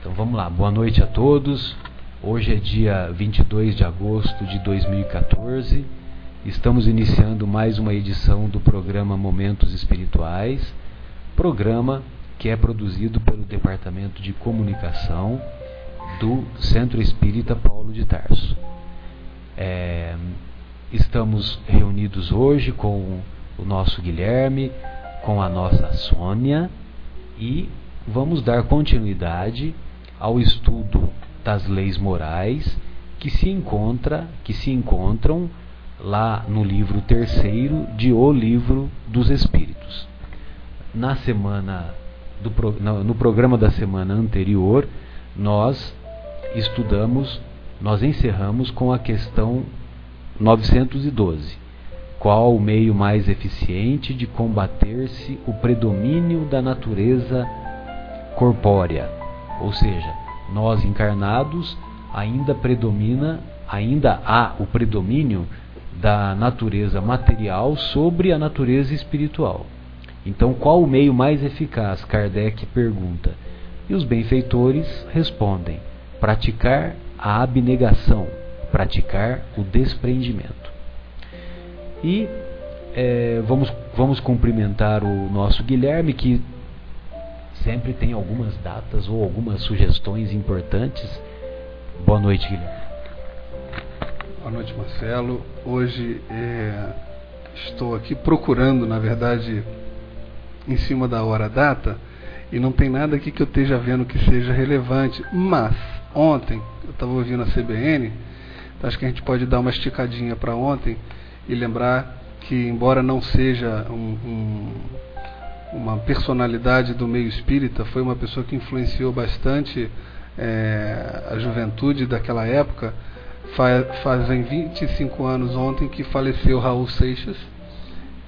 Então vamos lá, boa noite a todos. Hoje é dia 22 de agosto de 2014. Estamos iniciando mais uma edição do programa Momentos Espirituais, programa que é produzido pelo Departamento de Comunicação do Centro Espírita Paulo de Tarso. É, estamos reunidos hoje com o nosso Guilherme, com a nossa Sônia e vamos dar continuidade ao estudo das leis morais que se encontra, que se encontram lá no livro terceiro de O Livro dos Espíritos. Na semana do, no programa da semana anterior, nós estudamos, nós encerramos com a questão 912. Qual o meio mais eficiente de combater-se o predomínio da natureza corpórea? Ou seja, nós encarnados ainda predomina, ainda há o predomínio da natureza material sobre a natureza espiritual. Então, qual o meio mais eficaz? Kardec pergunta. E os benfeitores respondem: praticar a abnegação, praticar o desprendimento. E é, vamos, vamos cumprimentar o nosso Guilherme, que sempre tem algumas datas ou algumas sugestões importantes. Boa noite, Guilherme. Boa noite, Marcelo. Hoje é, estou aqui procurando, na verdade, em cima da hora data, e não tem nada aqui que eu esteja vendo que seja relevante, mas ontem, eu estava ouvindo a CBN, acho que a gente pode dar uma esticadinha para ontem e lembrar que, embora não seja um, um, uma personalidade do meio espírita, foi uma pessoa que influenciou bastante é, a juventude daquela época. Fa fazem 25 anos ontem que faleceu Raul Seixas,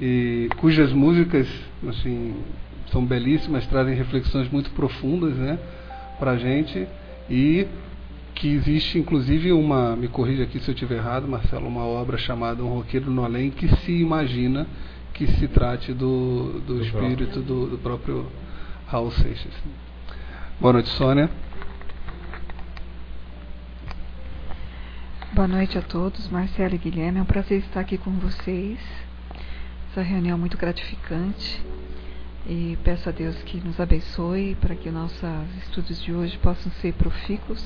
e cujas músicas assim, são belíssimas, trazem reflexões muito profundas né, para a gente e que existe inclusive uma, me corrija aqui se eu estiver errado, Marcelo, uma obra chamada Um Roqueiro no Além que se imagina que se trate do, do, do espírito próprio. Do, do próprio Raul Seixas. Boa noite, Sônia. Boa noite a todos, Marcelo e Guilherme. É um prazer estar aqui com vocês. Essa reunião é muito gratificante e peço a Deus que nos abençoe para que nossos estudos de hoje possam ser profícuos.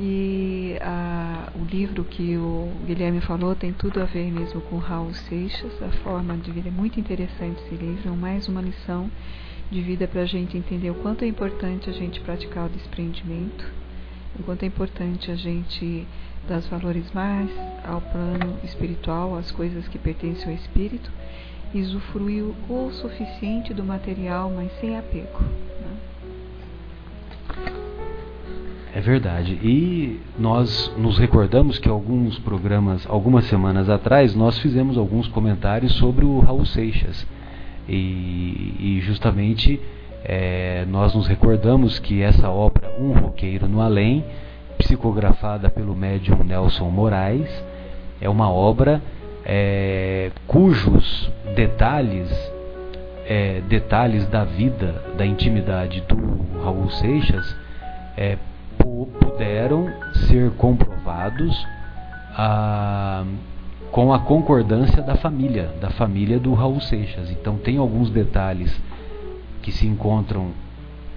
E a, o livro que o Guilherme falou tem tudo a ver mesmo com Raul Seixas. A forma de vida é muito interessante esse livro, mais uma lição de vida para a gente entender o quanto é importante a gente praticar o desprendimento, o quanto é importante a gente dar os valores mais ao plano espiritual, às coisas que pertencem ao espírito usufruiu o suficiente do material, mas sem apego. Né? É verdade. E nós nos recordamos que alguns programas, algumas semanas atrás, nós fizemos alguns comentários sobre o Raul Seixas. E, e justamente é, nós nos recordamos que essa obra, Um Roqueiro no Além, psicografada pelo médium Nelson Moraes, é uma obra é, cujos detalhes, é, detalhes da vida, da intimidade do Raul Seixas, é, puderam ser comprovados a, com a concordância da família, da família do Raul Seixas. Então tem alguns detalhes que se encontram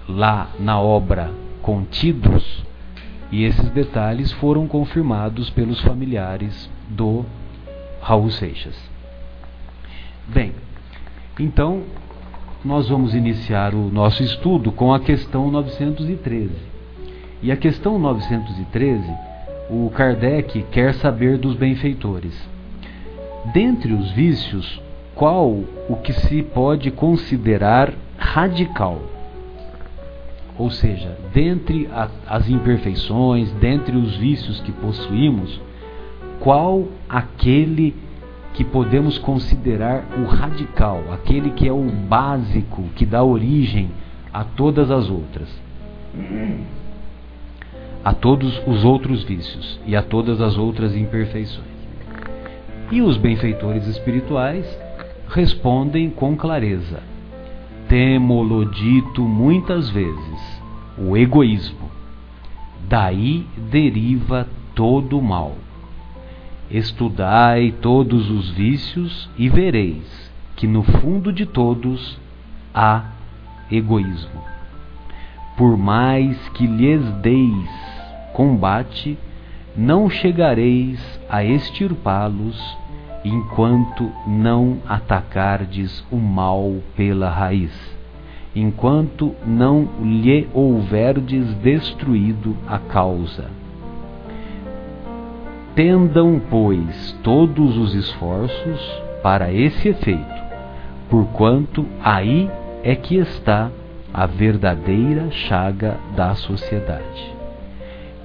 lá na obra contidos e esses detalhes foram confirmados pelos familiares do Raul Seixas. Bem, então nós vamos iniciar o nosso estudo com a questão 913. E a questão 913, o Kardec quer saber dos benfeitores. Dentre os vícios, qual o que se pode considerar radical? Ou seja, dentre a, as imperfeições, dentre os vícios que possuímos, qual aquele que podemos considerar o radical, aquele que é o básico, que dá origem a todas as outras, a todos os outros vícios e a todas as outras imperfeições. E os benfeitores espirituais respondem com clareza: Temo-lo dito muitas vezes, o egoísmo. Daí deriva todo o mal. Estudai todos os vícios e vereis que no fundo de todos há egoísmo. Por mais que lhes deis combate, não chegareis a extirpá-los enquanto não atacardes o mal pela raiz, enquanto não lhe houverdes destruído a causa. Tendam, pois, todos os esforços para esse efeito, porquanto aí é que está a verdadeira chaga da sociedade.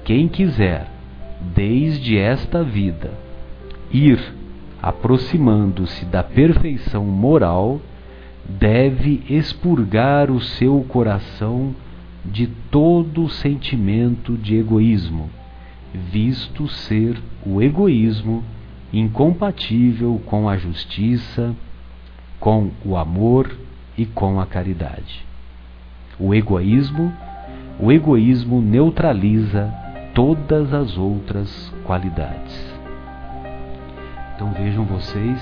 Quem quiser, desde esta vida, ir aproximando-se da perfeição moral, deve expurgar o seu coração de todo sentimento de egoísmo, visto ser o egoísmo incompatível com a justiça, com o amor e com a caridade. O egoísmo, o egoísmo neutraliza todas as outras qualidades. Então vejam vocês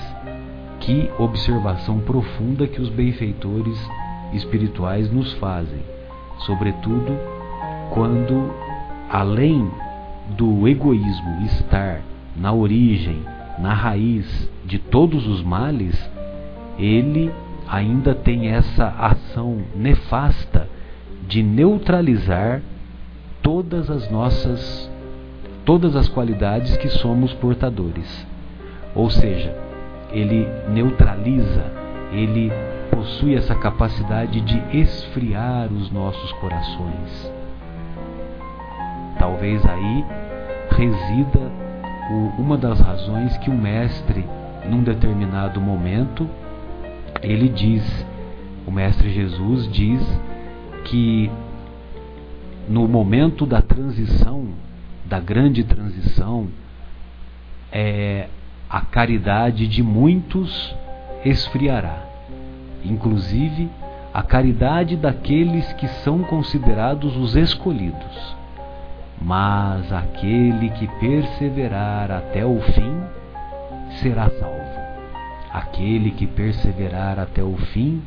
que observação profunda que os benfeitores espirituais nos fazem, sobretudo quando além do egoísmo estar na origem, na raiz de todos os males, ele ainda tem essa ação nefasta de neutralizar todas as nossas todas as qualidades que somos portadores. Ou seja, ele neutraliza, ele possui essa capacidade de esfriar os nossos corações. Talvez aí resida uma das razões que o mestre, num determinado momento, ele diz, o mestre Jesus diz que no momento da transição, da grande transição, é, a caridade de muitos esfriará, inclusive a caridade daqueles que são considerados os escolhidos. Mas aquele que perseverar até o fim será salvo. Aquele que perseverar até o fim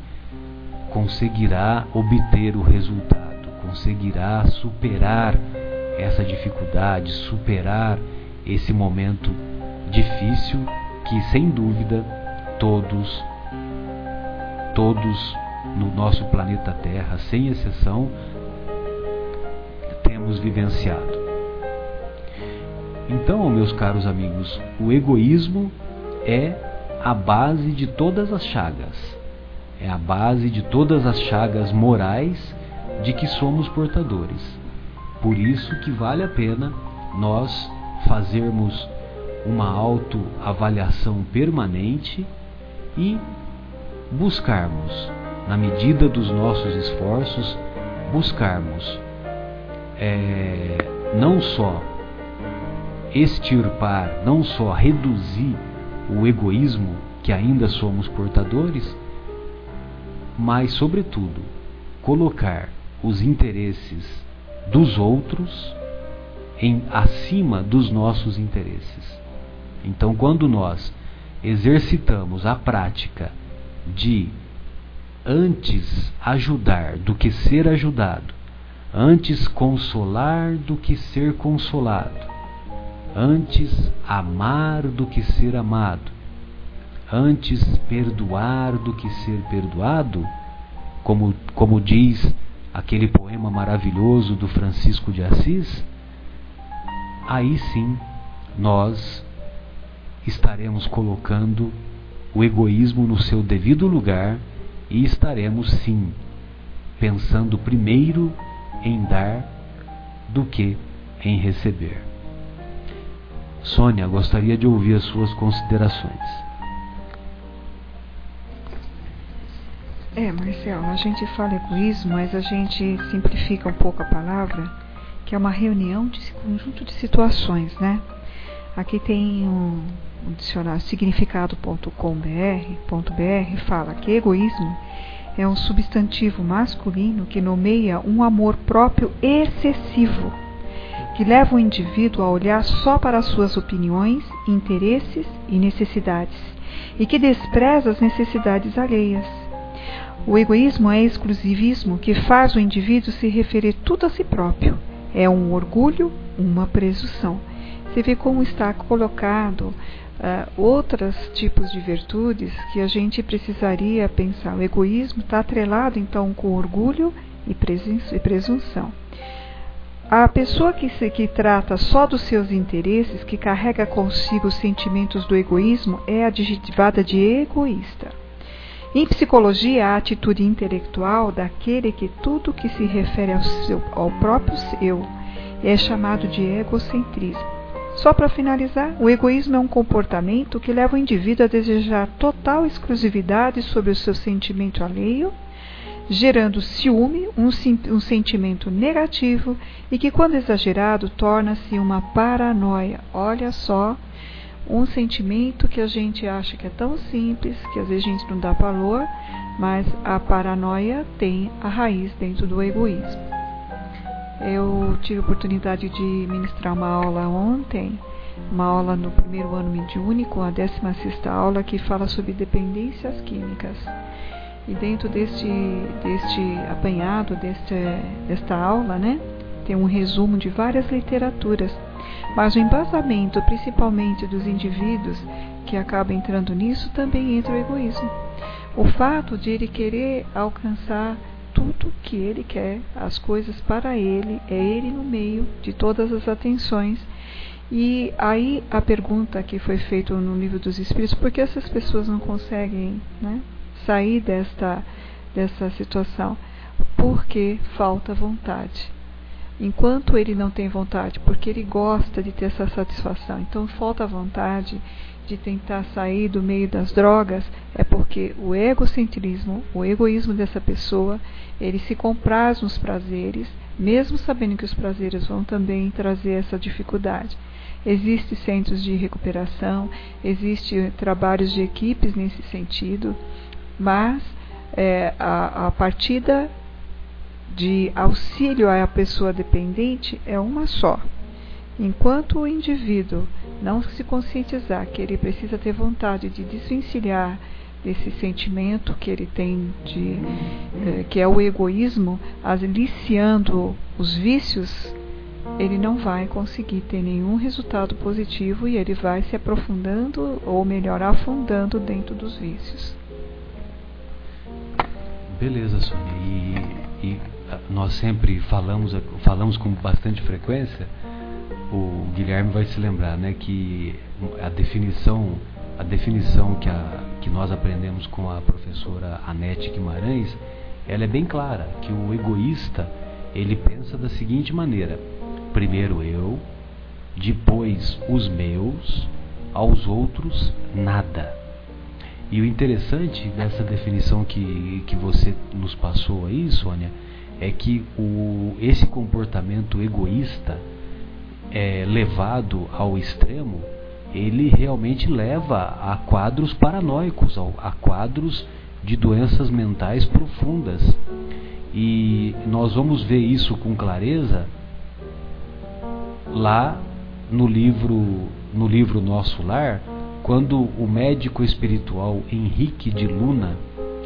conseguirá obter o resultado, conseguirá superar essa dificuldade, superar esse momento difícil que sem dúvida todos todos no nosso planeta Terra, sem exceção, temos vivenciado. Então, meus caros amigos, o egoísmo é a base de todas as chagas. É a base de todas as chagas morais de que somos portadores. Por isso que vale a pena nós fazermos uma autoavaliação permanente e buscarmos, na medida dos nossos esforços, buscarmos é, não só extirpar, não só reduzir o egoísmo que ainda somos portadores, mas, sobretudo, colocar os interesses dos outros em acima dos nossos interesses. Então, quando nós exercitamos a prática de antes ajudar do que ser ajudado, antes consolar do que ser consolado, antes amar do que ser amado, antes perdoar do que ser perdoado, como, como diz aquele poema maravilhoso do Francisco de Assis, aí sim nós estaremos colocando o egoísmo no seu devido lugar e estaremos sim pensando primeiro em dar do que em receber. Sônia, gostaria de ouvir as suas considerações. É, Marcelo, a gente fala egoísmo, mas a gente simplifica um pouco a palavra, que é uma reunião de conjunto de situações, né? Aqui tem um, um dicionário significado.com.br fala que egoísmo é um substantivo masculino que nomeia um amor próprio excessivo, que leva o indivíduo a olhar só para as suas opiniões, interesses e necessidades, e que despreza as necessidades alheias. O egoísmo é exclusivismo que faz o indivíduo se referir tudo a si próprio. É um orgulho, uma presunção. Você vê como está colocado uh, outros tipos de virtudes que a gente precisaria pensar. O egoísmo está atrelado então com orgulho e presunção. A pessoa que, se, que trata só dos seus interesses, que carrega consigo os sentimentos do egoísmo, é adjetivada de egoísta. Em psicologia, a atitude intelectual daquele que tudo que se refere ao, seu, ao próprio eu é chamado de egocentrismo. Só para finalizar, o egoísmo é um comportamento que leva o indivíduo a desejar total exclusividade sobre o seu sentimento alheio, gerando ciúme, um, um sentimento negativo e que, quando exagerado, torna-se uma paranoia. Olha só, um sentimento que a gente acha que é tão simples, que às vezes a gente não dá valor, mas a paranoia tem a raiz dentro do egoísmo. Eu tive a oportunidade de ministrar uma aula ontem, uma aula no primeiro ano mediúnico, a 16 aula, que fala sobre dependências químicas. E dentro deste, deste apanhado, deste, desta aula, né, tem um resumo de várias literaturas, mas o embasamento, principalmente dos indivíduos que acabam entrando nisso, também entra o egoísmo. O fato de ele querer alcançar tudo que ele quer, as coisas para ele, é ele no meio de todas as atenções. E aí a pergunta que foi feita no livro dos Espíritos, por que essas pessoas não conseguem né, sair desta, dessa situação? Porque falta vontade. Enquanto ele não tem vontade, porque ele gosta de ter essa satisfação, então falta vontade, de tentar sair do meio das drogas é porque o egocentrismo, o egoísmo dessa pessoa, ele se compraz nos prazeres, mesmo sabendo que os prazeres vão também trazer essa dificuldade. Existem centros de recuperação, existem trabalhos de equipes nesse sentido, mas é, a, a partida de auxílio à pessoa dependente é uma só. Enquanto o indivíduo não se conscientizar que ele precisa ter vontade de desvencilhar desse sentimento que ele tem de eh, que é o egoísmo, aliciando os vícios, ele não vai conseguir ter nenhum resultado positivo e ele vai se aprofundando ou melhor afundando dentro dos vícios. Beleza, Sônia. E, e nós sempre falamos falamos com bastante frequência o Guilherme vai se lembrar, né, que a definição, a definição que, a, que nós aprendemos com a professora Anete Guimarães, ela é bem clara, que o egoísta, ele pensa da seguinte maneira: primeiro eu, depois os meus, aos outros nada. E o interessante dessa definição que, que você nos passou aí, Sônia, é que o, esse comportamento egoísta é, levado ao extremo, ele realmente leva a quadros paranoicos, a quadros de doenças mentais profundas. E nós vamos ver isso com clareza lá no livro no livro Nosso Lar, quando o médico espiritual Henrique de Luna,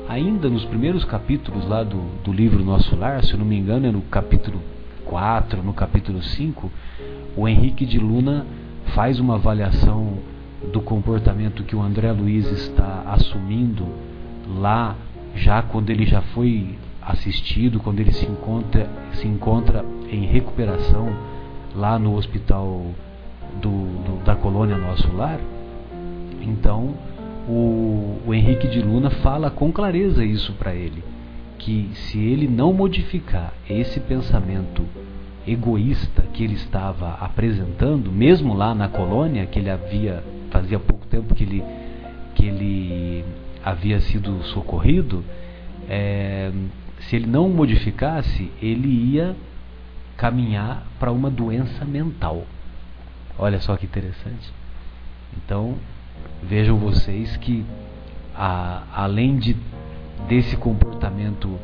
ainda nos primeiros capítulos lá do, do livro Nosso Lar, se eu não me engano é no capítulo 4, no capítulo 5, o Henrique de Luna faz uma avaliação do comportamento que o André Luiz está assumindo lá, já quando ele já foi assistido, quando ele se encontra, se encontra em recuperação lá no hospital do, do, da colônia Nosso Lar. Então, o, o Henrique de Luna fala com clareza isso para ele, que se ele não modificar esse pensamento egoísta que ele estava apresentando, mesmo lá na colônia, que ele havia, fazia pouco tempo que ele, que ele havia sido socorrido, é, se ele não modificasse, ele ia caminhar para uma doença mental. Olha só que interessante. Então, vejam vocês que a, além de desse comportamento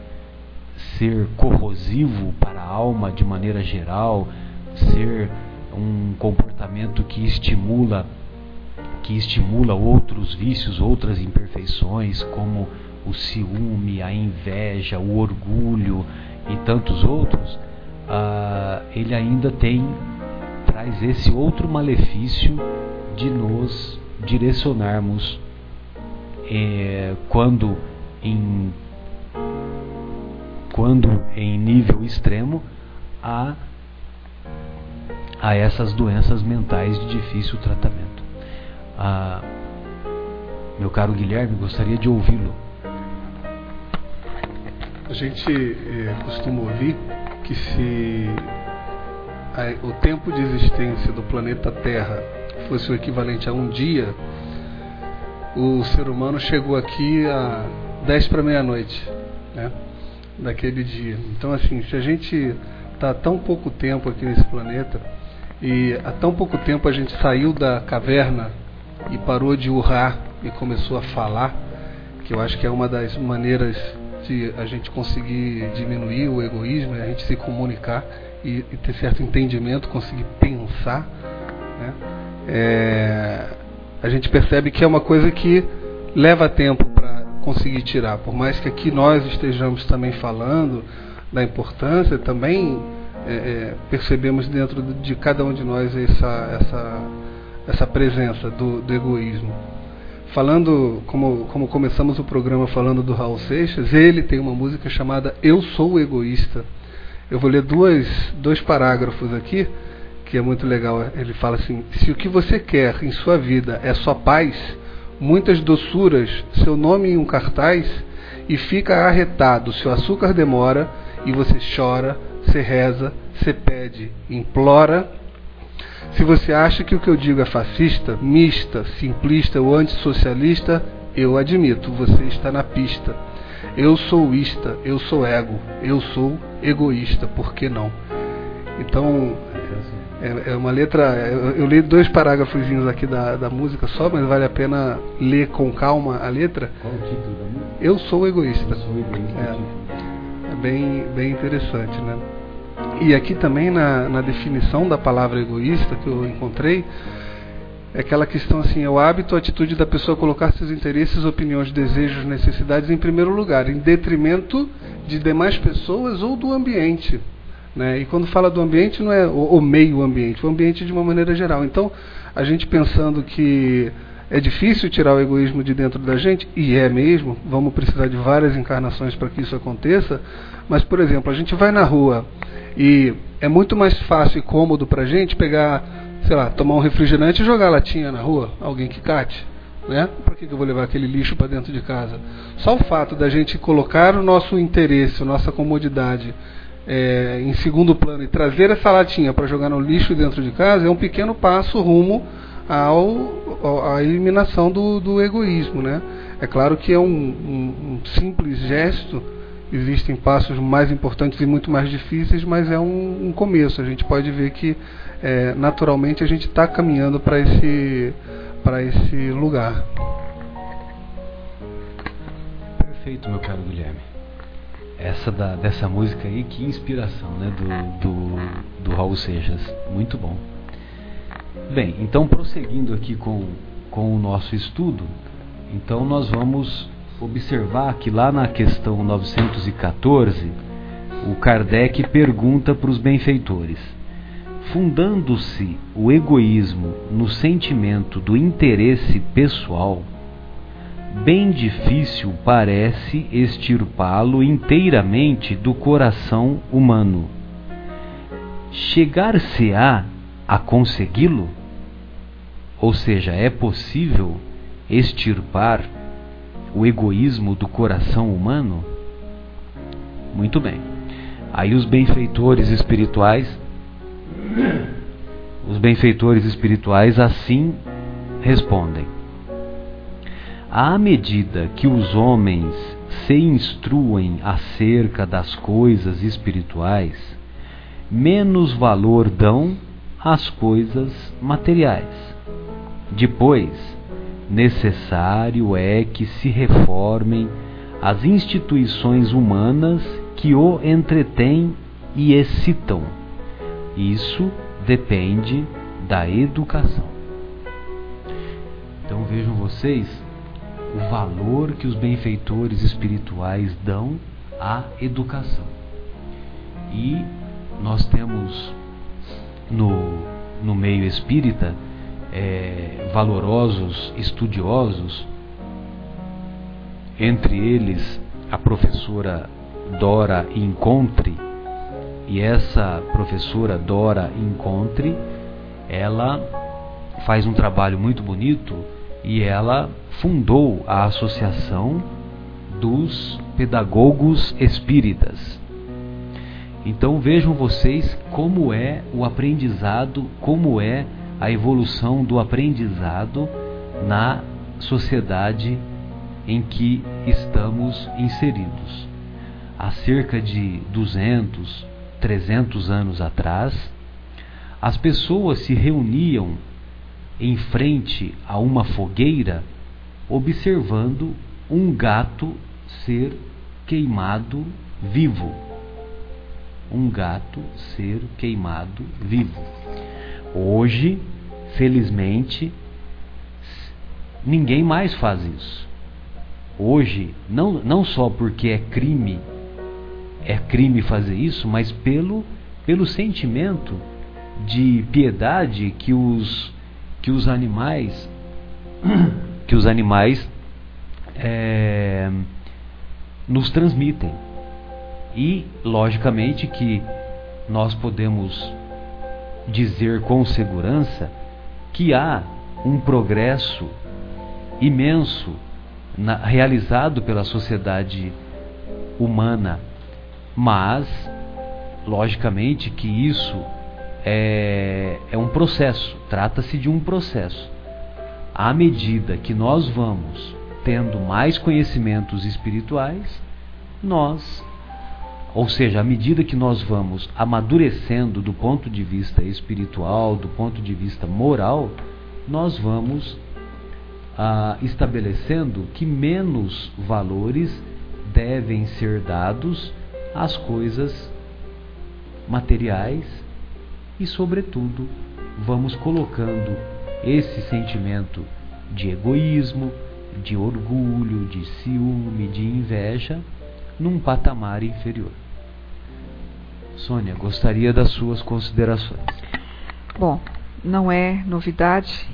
ser corrosivo para a alma de maneira geral, ser um comportamento que estimula que estimula outros vícios, outras imperfeições, como o ciúme, a inveja, o orgulho e tantos outros, uh, ele ainda tem traz esse outro malefício de nos direcionarmos eh, quando em quando em nível extremo a a essas doenças mentais de difícil tratamento. Ah, meu caro Guilherme, gostaria de ouvi-lo. A gente eh, costuma ouvir que se a, o tempo de existência do planeta Terra fosse o equivalente a um dia, o ser humano chegou aqui a 10 para meia-noite, né? Daquele dia. Então, assim, se a gente está tão pouco tempo aqui nesse planeta e há tão pouco tempo a gente saiu da caverna e parou de urrar e começou a falar, que eu acho que é uma das maneiras de a gente conseguir diminuir o egoísmo, é a gente se comunicar e, e ter certo entendimento, conseguir pensar. Né? É, a gente percebe que é uma coisa que leva tempo para conseguir tirar. Por mais que aqui nós estejamos também falando da importância, também é, é, percebemos dentro de cada um de nós essa, essa, essa presença do, do egoísmo. Falando, como, como começamos o programa falando do Raul Seixas, ele tem uma música chamada Eu Sou Egoísta. Eu vou ler duas, dois parágrafos aqui, que é muito legal. Ele fala assim: Se o que você quer em sua vida é só paz, muitas doçuras, seu nome em um cartaz, e fica arretado, seu açúcar demora, e você chora, você reza, você pede, implora. Se você acha que o que eu digo é fascista, mista, simplista ou antissocialista, eu admito, você está na pista. Eu sou ista, eu sou ego, eu sou egoísta, por que não? Então, é, é uma letra. Eu, eu, li dois parágrafos aqui da, da música só, mas vale a pena ler com calma a letra. Qual o título da música? Eu sou egoísta. Eu sou egoísta. É, é bem, bem interessante, né? E aqui também na, na definição da palavra egoísta que eu encontrei, é aquela questão assim, é o hábito, a atitude da pessoa colocar seus interesses, opiniões, desejos, necessidades em primeiro lugar, em detrimento de demais pessoas ou do ambiente. Né? E quando fala do ambiente, não é o, o meio ambiente, o ambiente de uma maneira geral. Então, a gente pensando que é difícil tirar o egoísmo de dentro da gente, e é mesmo, vamos precisar de várias encarnações para que isso aconteça, mas, por exemplo, a gente vai na rua e é muito mais fácil e cômodo para a gente pegar sei lá, tomar um refrigerante e jogar latinha na rua, alguém que cate. Né? Por que, que eu vou levar aquele lixo para dentro de casa? Só o fato da gente colocar o nosso interesse, a nossa comodidade é, em segundo plano e trazer essa latinha para jogar no lixo dentro de casa é um pequeno passo rumo ao, à eliminação do, do egoísmo. Né? É claro que é um, um, um simples gesto existem passos mais importantes e muito mais difíceis, mas é um, um começo. A gente pode ver que é, naturalmente a gente está caminhando para esse, para esse lugar. Perfeito, meu caro Guilherme. Essa da, dessa música aí, que inspiração né, do, do, do Raul Seixas. Muito bom. Bem, então prosseguindo aqui com, com o nosso estudo, então nós vamos observar que lá na questão 914, o Kardec pergunta para os benfeitores: fundando-se o egoísmo no sentimento do interesse pessoal, bem difícil parece extirpá-lo inteiramente do coração humano. Chegar-se-á a consegui-lo? Ou seja, é possível extirpar o egoísmo do coração humano? Muito bem. Aí os benfeitores espirituais, os benfeitores espirituais assim respondem: À medida que os homens se instruem acerca das coisas espirituais, menos valor dão às coisas materiais. Depois, necessário é que se reformem as instituições humanas que o entretêm e excitam. Isso depende da educação. Então vejam vocês o valor que os benfeitores espirituais dão à educação. E nós temos no, no meio espírita é, valorosos estudiosos, entre eles a professora Dora Encontre, e essa professora Dora Encontre, ela faz um trabalho muito bonito e ela fundou a Associação dos Pedagogos Espíritas. Então vejam vocês como é o aprendizado, como é a evolução do aprendizado na sociedade em que estamos inseridos. Há cerca de 200, 300 anos atrás, as pessoas se reuniam em frente a uma fogueira observando um gato ser queimado vivo. Um gato ser queimado vivo. Hoje, felizmente, ninguém mais faz isso. Hoje, não, não só porque é crime, é crime fazer isso, mas pelo, pelo sentimento de piedade que os, que os animais que os animais é, nos transmitem. E, logicamente, que nós podemos dizer com segurança que há um progresso imenso na, realizado pela sociedade humana, mas logicamente que isso é, é um processo, trata-se de um processo. À medida que nós vamos tendo mais conhecimentos espirituais, nós ou seja, à medida que nós vamos amadurecendo do ponto de vista espiritual, do ponto de vista moral, nós vamos ah, estabelecendo que menos valores devem ser dados às coisas materiais e, sobretudo, vamos colocando esse sentimento de egoísmo, de orgulho, de ciúme, de inveja num patamar inferior. Sônia, gostaria das suas considerações. Bom, não é novidade.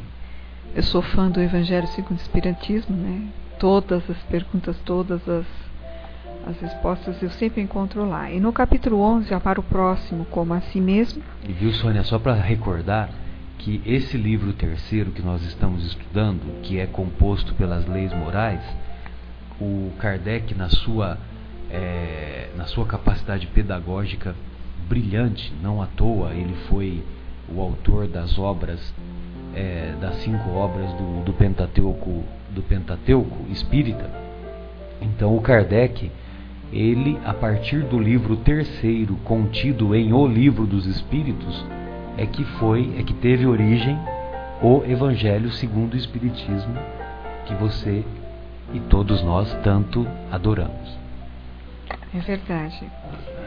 Eu sou fã do Evangelho segundo o Espiritismo, né? Todas as perguntas, todas as, as respostas eu sempre encontro lá. E no capítulo 11, amar o próximo como a si mesmo. E viu, Sônia, só para recordar que esse livro terceiro que nós estamos estudando, que é composto pelas leis morais, o Kardec, na sua é, na sua capacidade pedagógica brilhante, não à toa ele foi o autor das obras, é, das cinco obras do, do, Pentateuco, do Pentateuco espírita. Então o Kardec, ele a partir do livro terceiro contido em O Livro dos Espíritos, é que foi, é que teve origem o Evangelho segundo o Espiritismo que você e todos nós tanto adoramos. É verdade.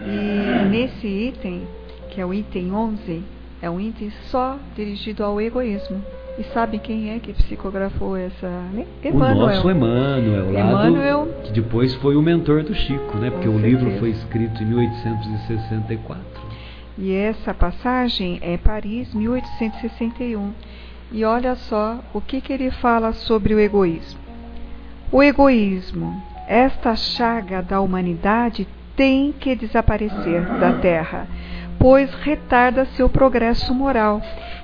E nesse item, que é o item 11, é um item só dirigido ao egoísmo. E sabe quem é que psicografou essa? Né? Emmanuel. O nosso Emmanuel, lá Emmanuel, do, que depois foi o mentor do Chico, né? Porque o livro foi escrito em 1864. E essa passagem é Paris, 1861. E olha só o que, que ele fala sobre o egoísmo. O egoísmo esta chaga da humanidade tem que desaparecer da Terra, pois retarda seu progresso moral.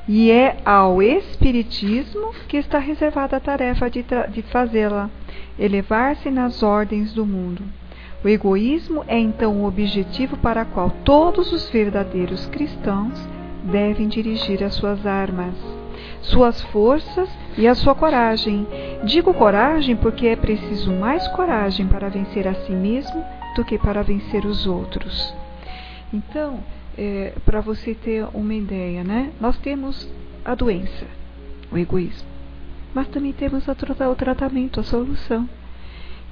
E é ao Espiritismo que está reservada a tarefa de, de fazê-la, elevar-se nas ordens do mundo. O egoísmo é então o objetivo para o qual todos os verdadeiros cristãos devem dirigir as suas armas suas forças e a sua coragem. Digo coragem porque é preciso mais coragem para vencer a si mesmo do que para vencer os outros. Então, é, para você ter uma ideia, né? Nós temos a doença, o egoísmo, mas também temos a, o tratamento, a solução.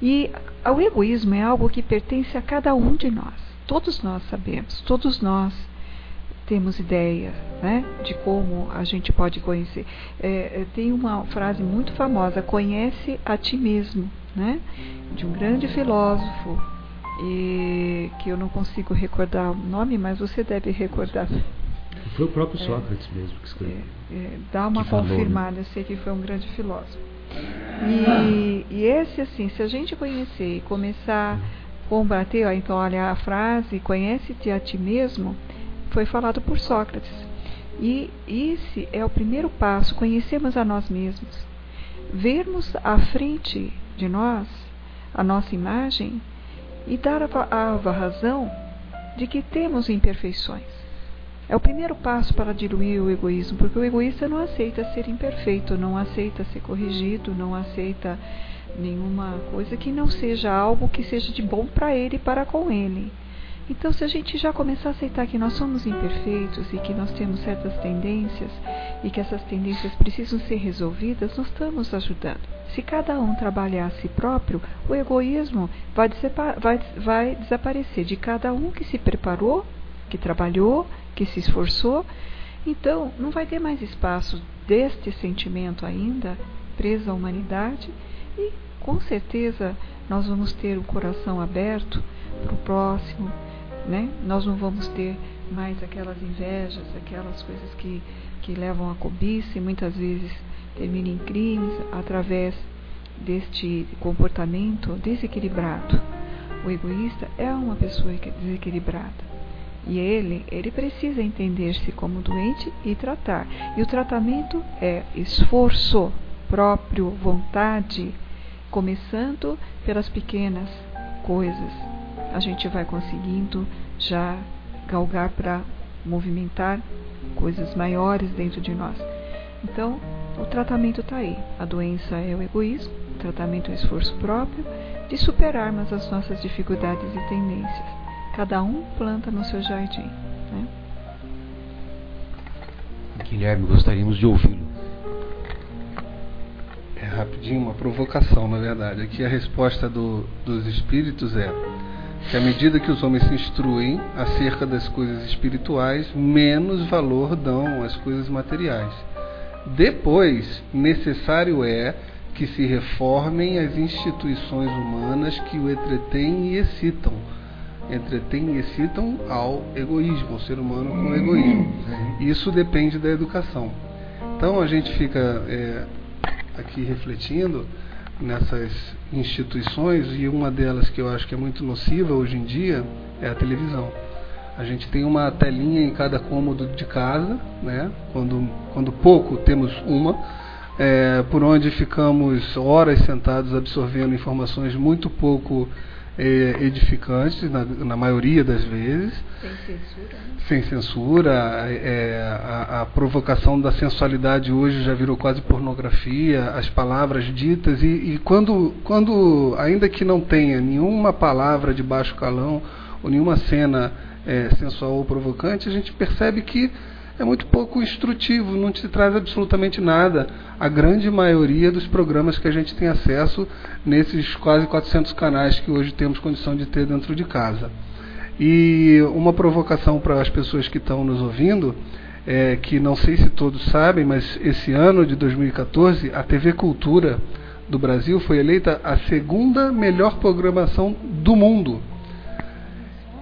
E o egoísmo é algo que pertence a cada um de nós. Todos nós sabemos, todos nós temos ideia né, de como a gente pode conhecer. É, é, tem uma frase muito famosa: conhece a ti mesmo, né, de um grande filósofo e que eu não consigo recordar o nome, mas você deve recordar. Foi o próprio é. Sócrates é, mesmo que escreveu. É, é, dá uma confirmada, falou, né? eu sei que foi um grande filósofo. E, e, esse, assim, se a gente conhecer e começar a combater, ó, então, olha, a frase conhece-te a ti mesmo, foi falado por Sócrates. E esse é o primeiro passo, conhecermos a nós mesmos. Vermos à frente de nós a nossa imagem e dar a, razão de que temos imperfeições. É o primeiro passo para diluir o egoísmo, porque o egoísta não aceita ser imperfeito, não aceita ser corrigido, não aceita nenhuma coisa que não seja algo que seja de bom para ele e para com ele. Então, se a gente já começar a aceitar que nós somos imperfeitos e que nós temos certas tendências e que essas tendências precisam ser resolvidas, nós estamos ajudando. Se cada um trabalhar a si próprio, o egoísmo vai, vai, vai desaparecer de cada um que se preparou, que trabalhou, que se esforçou. Então, não vai ter mais espaço deste sentimento ainda preso à humanidade e, com certeza, nós vamos ter o coração aberto para o próximo, né? Nós não vamos ter mais aquelas invejas, aquelas coisas que, que levam à cobiça e muitas vezes terminam em crimes através deste comportamento desequilibrado. O egoísta é uma pessoa desequilibrada. E ele, ele precisa entender-se como doente e tratar. E o tratamento é esforço próprio, vontade, começando pelas pequenas coisas. A gente vai conseguindo já galgar para movimentar coisas maiores dentro de nós. Então, o tratamento está aí. A doença é o egoísmo, o tratamento é o esforço próprio de superarmos as nossas dificuldades e tendências. Cada um planta no seu jardim. Né? Guilherme, gostaríamos de ouvi-lo. É rapidinho, uma provocação, na verdade. Aqui a resposta do, dos espíritos é que à medida que os homens se instruem acerca das coisas espirituais, menos valor dão às coisas materiais. Depois, necessário é que se reformem as instituições humanas que o entretêm e excitam. Entretêm e excitam ao egoísmo, ao ser humano com egoísmo. Isso depende da educação. Então a gente fica é, aqui refletindo nessas instituições e uma delas que eu acho que é muito nociva hoje em dia é a televisão. A gente tem uma telinha em cada cômodo de casa, né? quando, quando pouco temos uma, é, por onde ficamos horas sentados absorvendo informações muito pouco é, edificantes, na, na, maioria das vezes. Sem censura. Né? Sem censura. É, a, a, provocação da sensualidade hoje já virou quase pornografia, as palavras ditas, e, e quando, quando, ainda que não tenha nenhuma palavra de baixo calão, ou nenhuma cena é, sensual ou provocante, a gente percebe que é muito pouco instrutivo, não te traz absolutamente nada. A grande maioria dos programas que a gente tem acesso nesses quase 400 canais que hoje temos condição de ter dentro de casa. E uma provocação para as pessoas que estão nos ouvindo, é que não sei se todos sabem, mas esse ano de 2014, a TV Cultura do Brasil foi eleita a segunda melhor programação do mundo.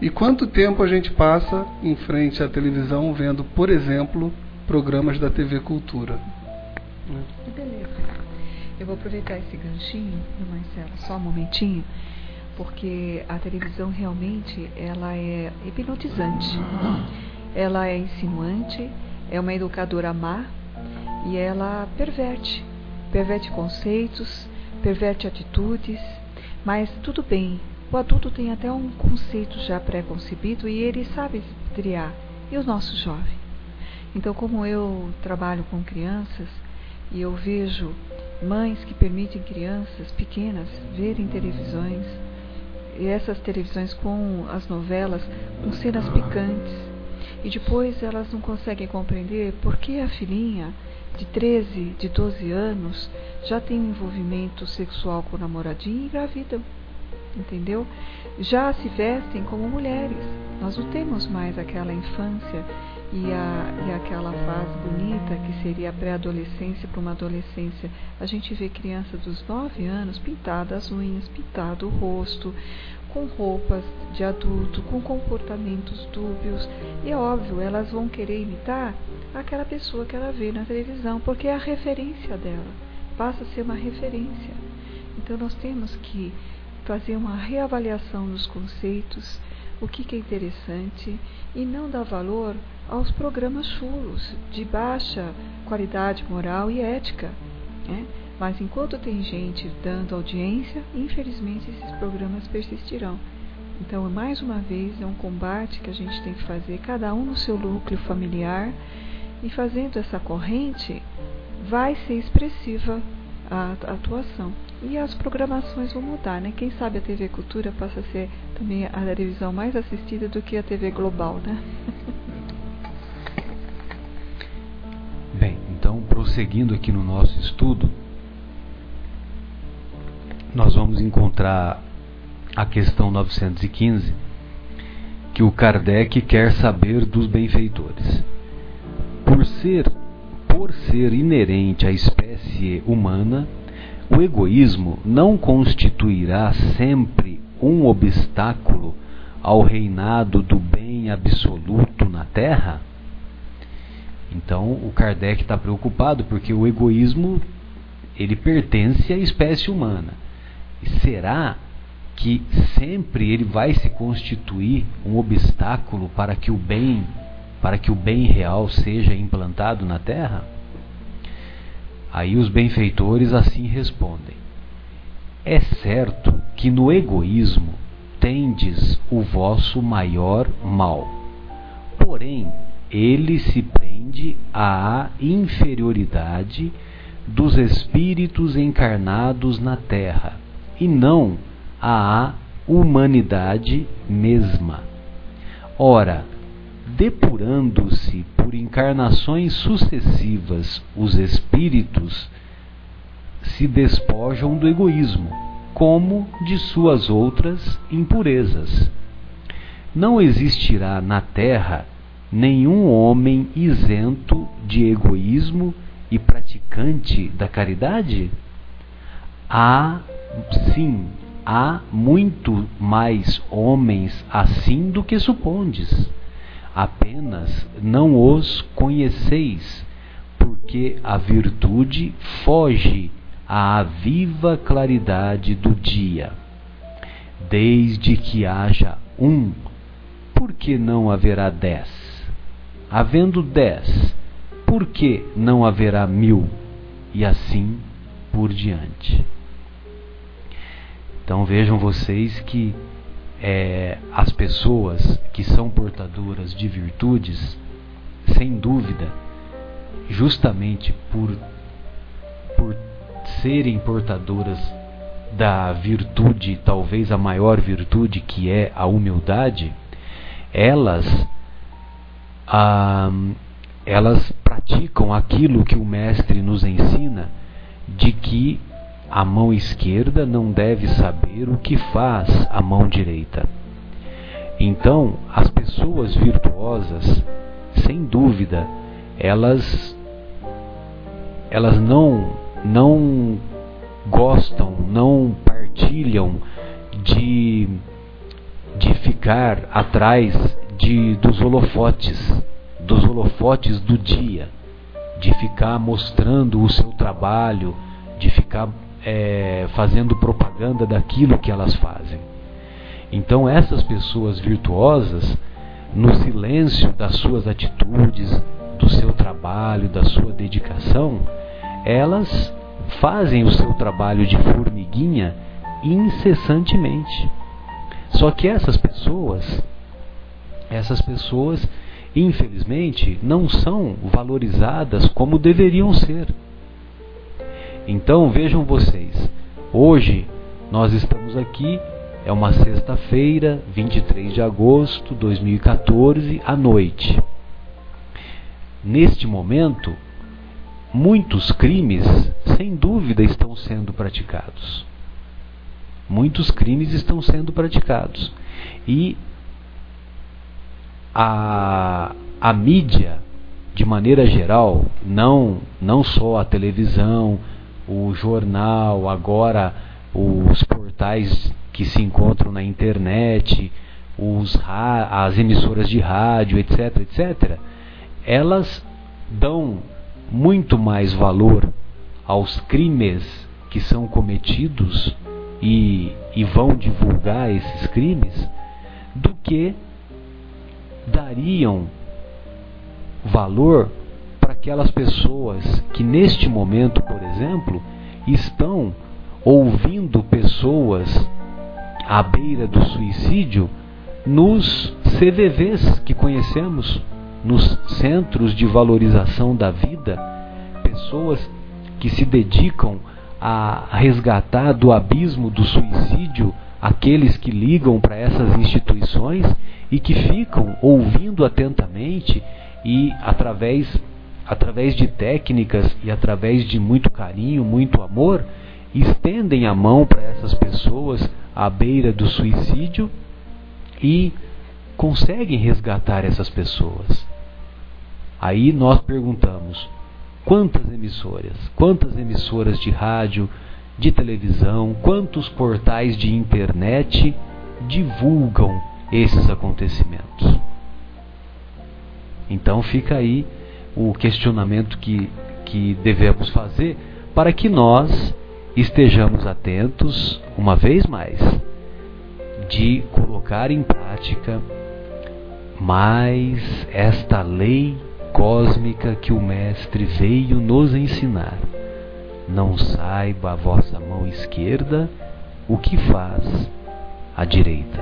E quanto tempo a gente passa em frente à televisão vendo, por exemplo, programas da TV Cultura? Que beleza. Eu vou aproveitar esse ganchinho, Marcelo, só um momentinho, porque a televisão realmente ela é hipnotizante. Ela é insinuante, é uma educadora má e ela perverte, perverte conceitos, perverte atitudes, mas tudo bem, o adulto tem até um conceito já pré-concebido e ele sabe triar. E o nosso jovem? Então, como eu trabalho com crianças e eu vejo mães que permitem crianças pequenas verem televisões, e essas televisões com as novelas com cenas picantes, E depois elas não conseguem compreender por que a filhinha de 13, de 12 anos já tem um envolvimento sexual com o namoradinho e engravidam. Entendeu? Já se vestem como mulheres. Nós não temos mais aquela infância e, a, e aquela fase bonita que seria a pré-adolescência para uma adolescência. A gente vê crianças dos 9 anos pintadas as unhas, pintado o rosto, com roupas de adulto, com comportamentos dúbios. E é óbvio, elas vão querer imitar aquela pessoa que ela vê na televisão, porque é a referência dela, passa a ser uma referência. Então nós temos que fazer uma reavaliação dos conceitos, o que, que é interessante, e não dar valor aos programas chulos, de baixa qualidade moral e ética. Né? Mas enquanto tem gente dando audiência, infelizmente esses programas persistirão. Então, mais uma vez, é um combate que a gente tem que fazer, cada um no seu núcleo familiar, e fazendo essa corrente, vai ser expressiva a atuação. E as programações vão mudar, né? Quem sabe a TV Cultura passa a ser também a televisão mais assistida do que a TV Global, né? Bem, então prosseguindo aqui no nosso estudo, nós vamos encontrar a questão 915, que o Kardec quer saber dos benfeitores. Por ser, por ser inerente à espécie humana, o egoísmo não constituirá sempre um obstáculo ao reinado do bem absoluto na Terra? Então o Kardec está preocupado porque o egoísmo ele pertence à espécie humana. E será que sempre ele vai se constituir um obstáculo para que o bem, para que o bem real seja implantado na Terra? Aí os benfeitores assim respondem: É certo que no egoísmo tendes o vosso maior mal. Porém, ele se prende à inferioridade dos espíritos encarnados na terra e não à humanidade mesma. Ora, depurando-se por encarnações sucessivas os espíritos, se despojam do egoísmo, como de suas outras impurezas. Não existirá na terra nenhum homem isento de egoísmo e praticante da caridade? Há, sim, há muito mais homens assim do que supondes. Apenas não os conheceis, porque a virtude foge à viva claridade do dia. Desde que haja um, por que não haverá dez? Havendo dez, por que não haverá mil? E assim por diante. Então vejam vocês que é, as pessoas que são portadoras de virtudes, sem dúvida, justamente por, por serem portadoras da virtude, talvez a maior virtude que é a humildade, elas ah, elas praticam aquilo que o mestre nos ensina de que a mão esquerda não deve saber o que faz a mão direita. Então, as pessoas virtuosas, sem dúvida, elas elas não não gostam, não partilham de de ficar atrás de, dos holofotes, dos holofotes do dia, de ficar mostrando o seu trabalho, de ficar é, fazendo propaganda daquilo que elas fazem. Então, essas pessoas virtuosas, no silêncio das suas atitudes, do seu trabalho, da sua dedicação, elas fazem o seu trabalho de formiguinha incessantemente. Só que essas pessoas, essas pessoas, infelizmente, não são valorizadas como deveriam ser. Então vejam vocês, hoje nós estamos aqui É uma sexta-feira, 23 de agosto de 2014, à noite. Neste momento, muitos crimes, sem dúvida, estão sendo praticados. Muitos crimes estão sendo praticados. E a, a mídia, de maneira geral, não, não só a televisão, o jornal, agora os portais que se encontram na internet, os, as emissoras de rádio, etc, etc, elas dão muito mais valor aos crimes que são cometidos e, e vão divulgar esses crimes do que dariam valor para aquelas pessoas que neste momento, por exemplo, estão ouvindo pessoas à beira do suicídio nos CVVs que conhecemos, nos centros de valorização da vida, pessoas que se dedicam a resgatar do abismo do suicídio aqueles que ligam para essas instituições e que ficam ouvindo atentamente e através através de técnicas e através de muito carinho, muito amor, estendem a mão para essas pessoas à beira do suicídio e conseguem resgatar essas pessoas. Aí nós perguntamos: quantas emissoras, quantas emissoras de rádio, de televisão, quantos portais de internet divulgam esses acontecimentos? Então fica aí o questionamento que, que devemos fazer para que nós estejamos atentos, uma vez mais, de colocar em prática mais esta lei cósmica que o Mestre veio nos ensinar. Não saiba a vossa mão esquerda o que faz a direita.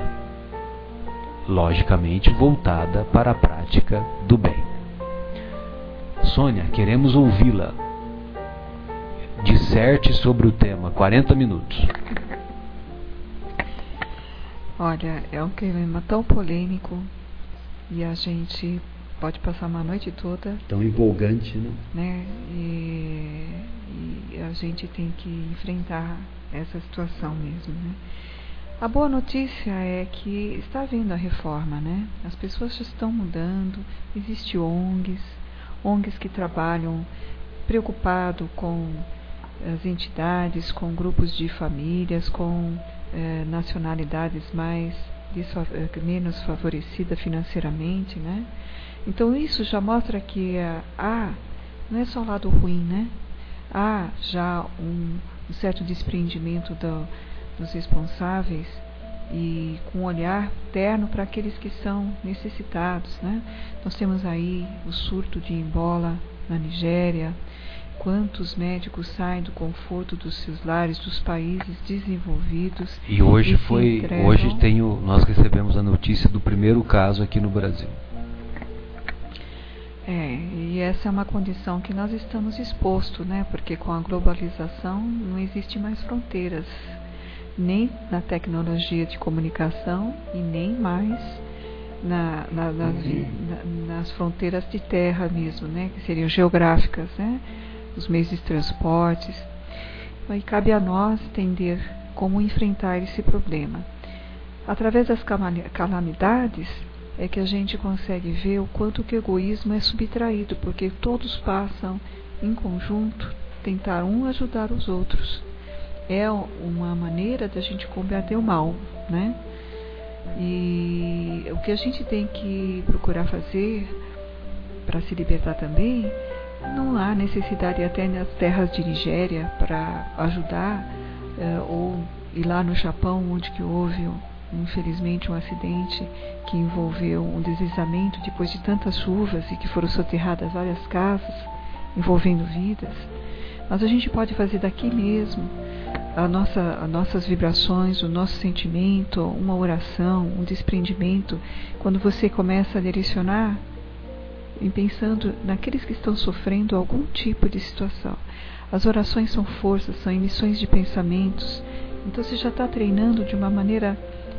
Logicamente voltada para a prática do bem. Sônia, queremos ouvi-la. Disserte sobre o tema, 40 minutos. Olha, é um tema tão polêmico e a gente pode passar uma noite toda. Tão empolgante, né? né? E, e a gente tem que enfrentar essa situação mesmo, né? A boa notícia é que está vindo a reforma, né? As pessoas já estão mudando, existem ONGs, ONGs que trabalham preocupado com as entidades, com grupos de famílias, com eh, nacionalidades mais eh, menos favorecidas financeiramente, né? Então isso já mostra que eh, há, não é só o lado ruim, né? Há já um, um certo desprendimento do, dos responsáveis e com um olhar terno para aqueles que são necessitados. Né? Nós temos aí o surto de embola na Nigéria, quantos médicos saem do conforto dos seus lares dos países desenvolvidos e hoje e foi entregam... hoje tenho nós recebemos a notícia do primeiro caso aqui no Brasil é e essa é uma condição que nós estamos expostos né porque com a globalização não existe mais fronteiras nem na tecnologia de comunicação e nem mais na, na, nas, na, nas, fronteiras de terra mesmo, né, que seriam geográficas, né, os meios de transportes. Então, e cabe a nós entender como enfrentar esse problema. Através das calamidades é que a gente consegue ver o quanto que o egoísmo é subtraído, porque todos passam em conjunto tentar um ajudar os outros é uma maneira da gente combater o mal, né? E o que a gente tem que procurar fazer para se libertar também, não há necessidade até nas terras de Nigéria para ajudar, é, ou ir lá no Japão, onde que houve, infelizmente, um acidente que envolveu um deslizamento depois de tantas chuvas e que foram soterradas várias casas, envolvendo vidas. Mas a gente pode fazer daqui mesmo a nossa, as nossas vibrações, o nosso sentimento, uma oração, um desprendimento, quando você começa a direcionar em pensando naqueles que estão sofrendo algum tipo de situação. As orações são forças, são emissões de pensamentos Então você já está treinando de uma maneira,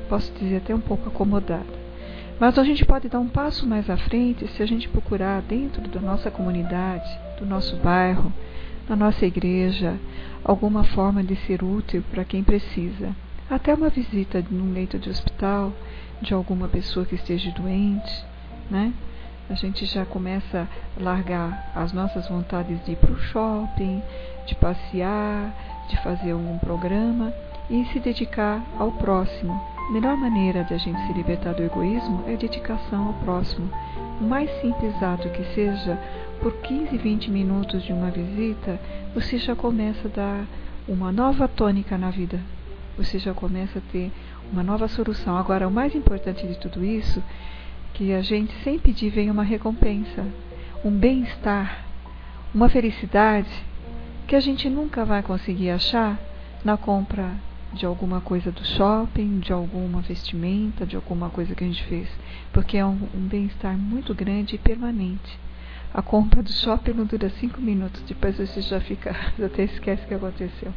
posso dizer, até um pouco acomodada. Mas a gente pode dar um passo mais à frente se a gente procurar dentro da nossa comunidade, do nosso bairro, da nossa igreja, alguma forma de ser útil para quem precisa. Até uma visita num leito de hospital de alguma pessoa que esteja doente, né? A gente já começa a largar as nossas vontades de ir para o shopping, de passear, de fazer algum programa e se dedicar ao próximo. A melhor maneira de a gente se libertar do egoísmo é dedicação ao próximo. O mais simples ato que seja, por 15, 20 minutos de uma visita, você já começa a dar uma nova tônica na vida. Você já começa a ter uma nova solução. Agora, o mais importante de tudo isso, que a gente sem pedir vem uma recompensa, um bem-estar, uma felicidade que a gente nunca vai conseguir achar na compra de alguma coisa do shopping, de alguma vestimenta, de alguma coisa que a gente fez, porque é um, um bem-estar muito grande e permanente. A compra do shopping não dura cinco minutos, depois você já fica, até esquece o que aconteceu.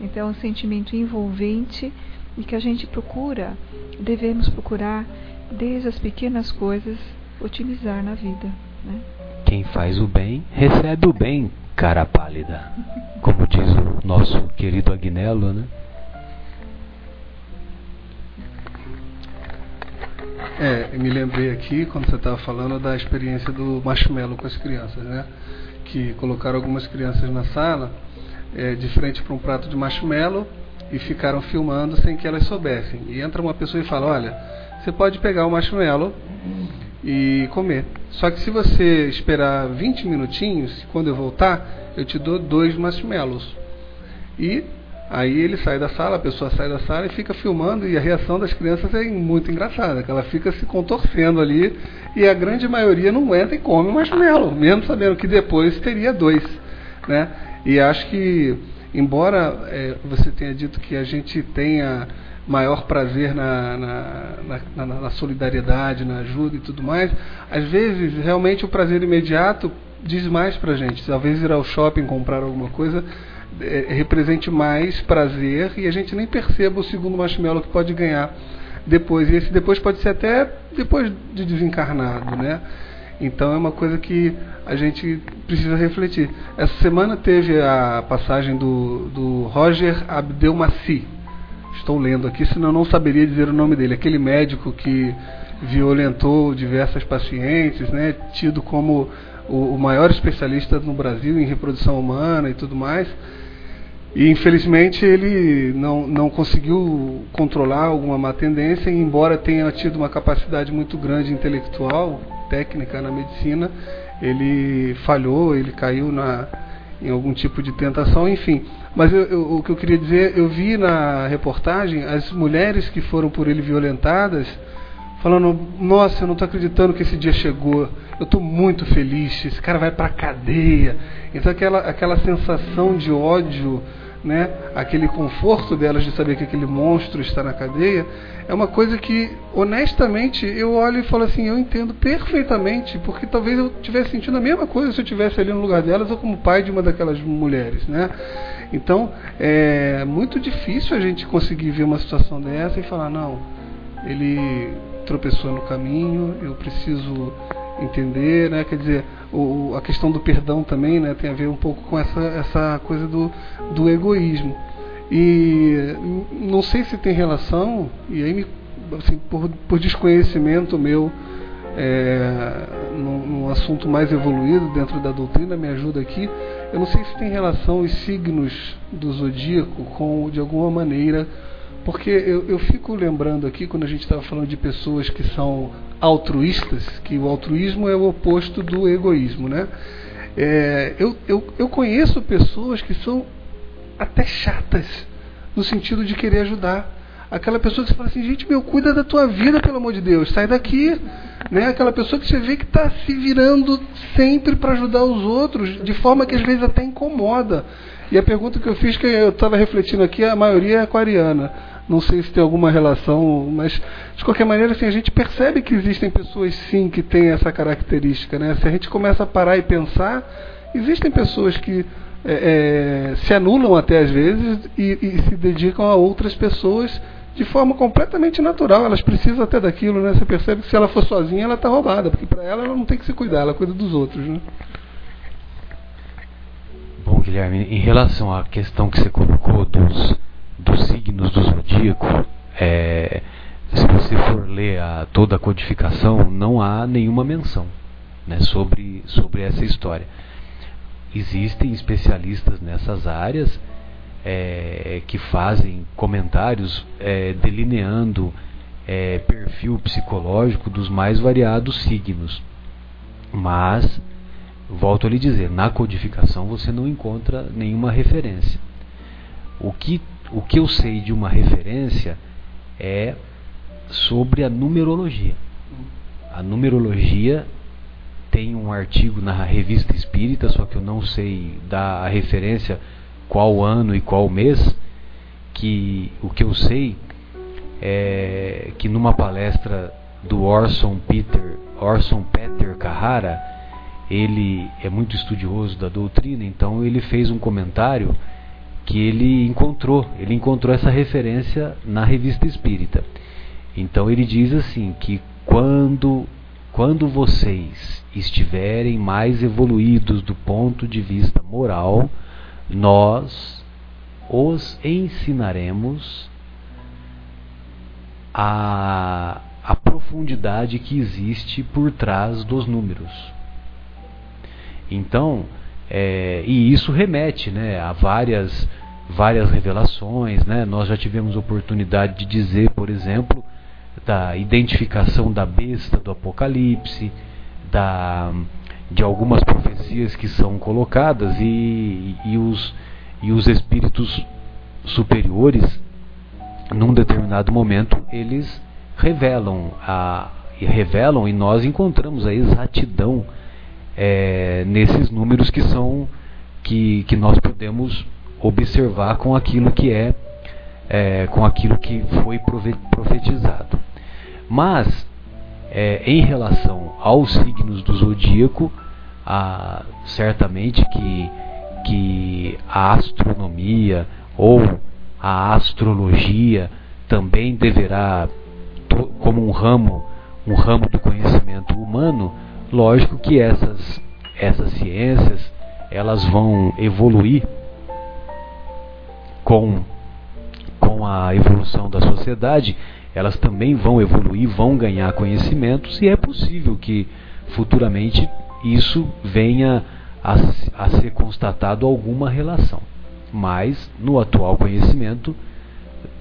Então é um sentimento envolvente e que a gente procura, devemos procurar, desde as pequenas coisas, otimizar na vida. Né? Quem faz o bem, recebe o bem, cara pálida. Como diz o nosso querido Agnello, né? É, me lembrei aqui, quando você estava falando, da experiência do marshmallow com as crianças, né? Que colocaram algumas crianças na sala, é, de frente para um prato de marshmallow, e ficaram filmando sem que elas soubessem. E entra uma pessoa e fala: Olha, você pode pegar o marshmallow e comer. Só que se você esperar 20 minutinhos, quando eu voltar, eu te dou dois marshmallows. E aí ele sai da sala, a pessoa sai da sala e fica filmando e a reação das crianças é muito engraçada, que ela fica se contorcendo ali e a grande maioria não entra e come o marshmallow, mesmo sabendo que depois teria dois, né? E acho que embora é, você tenha dito que a gente tenha maior prazer na, na, na, na, solidariedade, na ajuda e tudo mais, às vezes realmente o prazer imediato diz mais pra gente. Talvez ir ao shopping comprar alguma coisa é, represente mais prazer e a gente nem perceba o segundo marshmallow que pode ganhar depois. E esse depois pode ser até depois de desencarnado, né? Então é uma coisa que a gente precisa refletir. Essa semana teve a passagem do, do Roger Abdelmaci. Estou lendo aqui, senão eu não saberia dizer o nome dele. Aquele médico que violentou diversas pacientes, né, tido como o, o maior especialista no Brasil em reprodução humana e tudo mais. E infelizmente ele não, não conseguiu controlar alguma má tendência, embora tenha tido uma capacidade muito grande intelectual, técnica na medicina, ele falhou, ele caiu na, em algum tipo de tentação, enfim. Mas eu, eu, o que eu queria dizer, eu vi na reportagem as mulheres que foram por ele violentadas falando: Nossa, eu não estou acreditando que esse dia chegou. Eu estou muito feliz. Esse cara vai para cadeia. Então aquela aquela sensação de ódio né, aquele conforto delas de saber que aquele monstro está na cadeia, é uma coisa que, honestamente, eu olho e falo assim, eu entendo perfeitamente, porque talvez eu estivesse sentindo a mesma coisa se eu estivesse ali no lugar delas ou como pai de uma daquelas mulheres, né? Então, é muito difícil a gente conseguir ver uma situação dessa e falar, não, ele tropeçou no caminho, eu preciso entender, né? Quer dizer, o, a questão do perdão também, né? Tem a ver um pouco com essa, essa coisa do, do egoísmo. E não sei se tem relação, e aí, assim, por, por desconhecimento meu, é, num, num, assunto mais evoluído dentro da doutrina, me ajuda aqui. Eu não sei se tem relação os signos do zodíaco com, de alguma maneira, porque eu, eu fico lembrando aqui, quando a gente estava falando de pessoas que são altruístas, que o altruísmo é o oposto do egoísmo, né? É, eu, eu, eu conheço pessoas que são até chatas, no sentido de querer ajudar. Aquela pessoa que você fala assim, gente, meu, cuida da tua vida, pelo amor de Deus, sai daqui. Né? Aquela pessoa que você vê que está se virando sempre para ajudar os outros, de forma que às vezes até incomoda. E a pergunta que eu fiz, que eu estava refletindo aqui, a maioria é aquariana. Não sei se tem alguma relação, mas de qualquer maneira, assim, a gente percebe que existem pessoas sim que têm essa característica, né? Se a gente começa a parar e pensar, existem pessoas que é, é, se anulam até às vezes e, e, se dedicam a outras pessoas de forma completamente natural. Elas precisam até daquilo, né? Você percebe que se ela for sozinha, ela está roubada, porque para ela ela não tem que se cuidar, ela cuida dos outros, né? Bom, Guilherme, em relação à questão que você colocou dos, dos signos do zodíaco, é, se você for ler a, toda a codificação, não há nenhuma menção né, sobre, sobre essa história. Existem especialistas nessas áreas é, que fazem comentários é, delineando é, perfil psicológico dos mais variados signos. Mas, volto a lhe dizer, na codificação você não encontra nenhuma referência. O que, o que eu sei de uma referência é sobre a numerologia. A numerologia tem um artigo na revista Espírita, só que eu não sei dar a referência qual ano e qual mês, que o que eu sei é que numa palestra do Orson Peter, Orson Peter Carrara, ele é muito estudioso da doutrina, então ele fez um comentário que ele encontrou, ele encontrou essa referência na revista Espírita. Então ele diz assim que quando quando vocês estiverem mais evoluídos do ponto de vista moral, nós os ensinaremos a, a profundidade que existe por trás dos números. Então, é, e isso remete né, a várias, várias revelações. Né? Nós já tivemos oportunidade de dizer, por exemplo, da identificação da besta do Apocalipse, da, de algumas profecias que são colocadas e, e, os, e os espíritos superiores, num determinado momento, eles revelam a, revelam e nós encontramos a exatidão é, nesses números que são que, que nós podemos observar com aquilo que é, é com aquilo que foi profetizado. Mas, é, em relação aos signos do zodíaco, certamente que, que a astronomia ou a astrologia também deverá, como um ramo, um ramo do conhecimento humano, lógico que essas, essas ciências elas vão evoluir com, com a evolução da sociedade elas também vão evoluir, vão ganhar conhecimentos e é possível que futuramente isso venha a, a ser constatado alguma relação. Mas no atual conhecimento,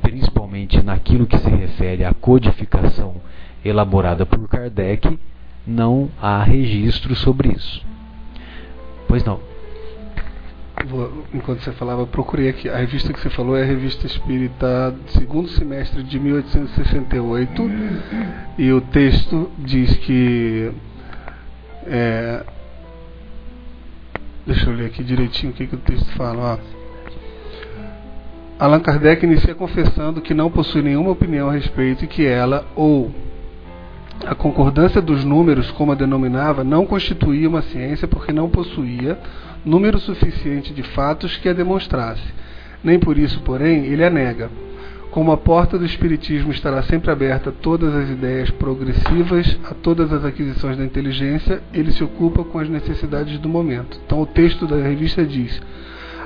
principalmente naquilo que se refere à codificação elaborada por Kardec, não há registro sobre isso. Pois não enquanto você falava, procurei aqui. A revista que você falou é a Revista Espírita, segundo semestre de 1868. E o texto diz que. É, deixa eu ler aqui direitinho o que, que o texto fala. Ó. Allan Kardec inicia confessando que não possui nenhuma opinião a respeito e que ela, ou a concordância dos números, como a denominava, não constituía uma ciência porque não possuía número suficiente de fatos que a demonstrasse. Nem por isso, porém, ele a nega. Como a porta do Espiritismo estará sempre aberta a todas as ideias progressivas, a todas as aquisições da inteligência, ele se ocupa com as necessidades do momento. Então, o texto da revista diz: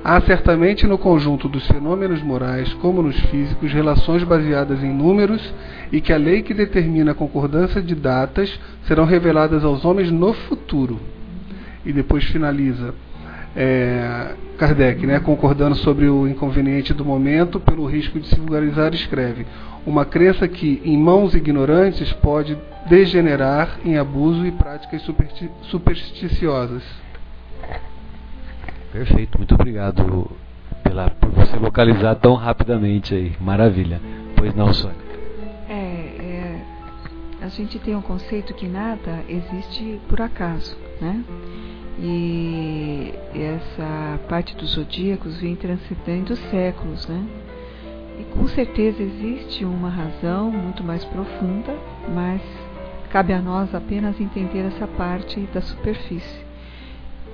Há certamente no conjunto dos fenômenos morais, como nos físicos, relações baseadas em números e que a lei que determina a concordância de datas serão reveladas aos homens no futuro. E depois finaliza: é, Kardec, né, concordando sobre o inconveniente do momento pelo risco de se vulgarizar, escreve: uma crença que, em mãos ignorantes, pode degenerar em abuso e práticas supersti supersticiosas. Perfeito, muito obrigado pela, por você localizar tão rapidamente aí. Maravilha. Pois não, Sônia. É, é, a gente tem um conceito que nada existe por acaso, né? E essa parte dos zodíacos vem transcendendo séculos, né? E com certeza existe uma razão muito mais profunda, mas cabe a nós apenas entender essa parte da superfície.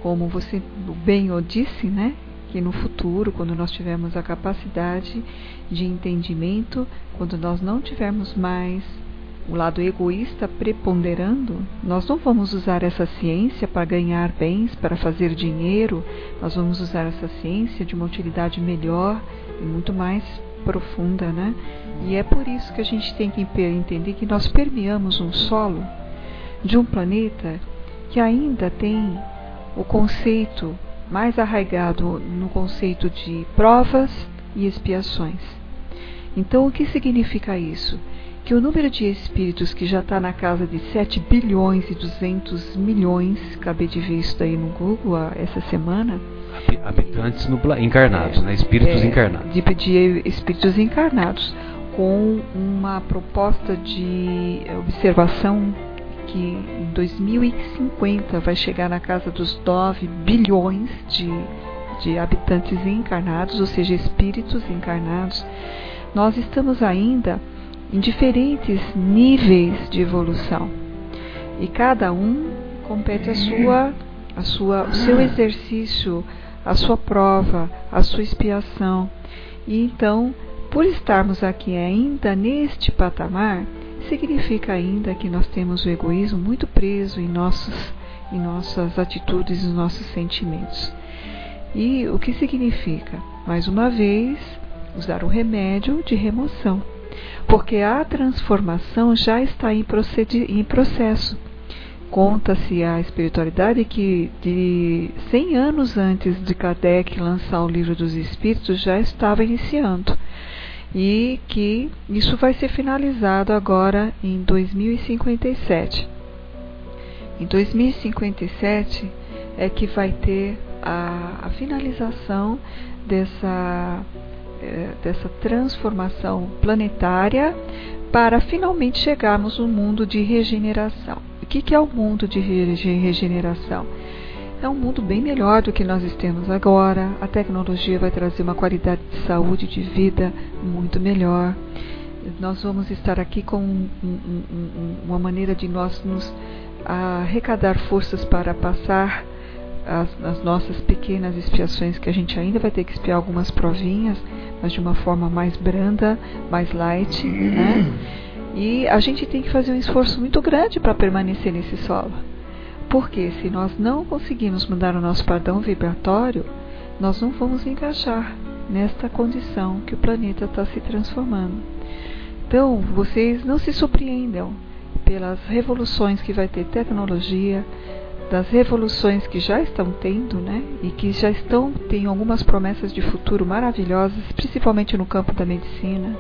Como você bem o disse, né? que no futuro, quando nós tivermos a capacidade de entendimento, quando nós não tivermos mais o lado egoísta preponderando, nós não vamos usar essa ciência para ganhar bens, para fazer dinheiro, nós vamos usar essa ciência de uma utilidade melhor e muito mais profunda, né? E é por isso que a gente tem que entender que nós permeamos um solo de um planeta que ainda tem o conceito mais arraigado no conceito de provas e expiações. Então, o que significa isso? Que o número de espíritos que já está na casa de 7 bilhões e 200 milhões, acabei de ver isso daí no Google essa semana. Habitantes no, encarnados, é, né? espíritos é, encarnados. De, de espíritos encarnados, com uma proposta de observação que em 2050 vai chegar na casa dos 9 bilhões de, de habitantes encarnados, ou seja, espíritos encarnados, nós estamos ainda em diferentes níveis de evolução. E cada um compete a sua, a sua, o seu exercício, a sua prova, a sua expiação. E então, por estarmos aqui ainda neste patamar, significa ainda que nós temos o egoísmo muito preso em, nossos, em nossas atitudes e nossos sentimentos. E o que significa? Mais uma vez, usar o remédio de remoção, porque a transformação já está em, em processo. Conta-se a espiritualidade que de 100 anos antes de Kardec lançar o Livro dos Espíritos já estava iniciando e que isso vai ser finalizado agora em 2057. Em 2057 é que vai ter a, a finalização dessa, dessa transformação planetária para finalmente chegarmos no mundo de regeneração. O que, que é o mundo de regeneração? é um mundo bem melhor do que nós temos agora. A tecnologia vai trazer uma qualidade de saúde, de vida muito melhor. Nós vamos estar aqui com um, um, um, uma maneira de nós nos arrecadar forças para passar as, as, nossas pequenas expiações, que a gente ainda vai ter que espiar algumas provinhas, mas de uma forma mais branda, mais light, né? E a gente tem que fazer um esforço muito grande para permanecer nesse solo. Porque se nós não conseguirmos mudar o nosso padrão vibratório, nós não vamos encaixar nesta condição que o planeta está se transformando. Então, vocês não se surpreendam pelas revoluções que vai ter tecnologia, das revoluções que já estão tendo, né? E que já estão têm algumas promessas de futuro maravilhosas, principalmente no campo da medicina,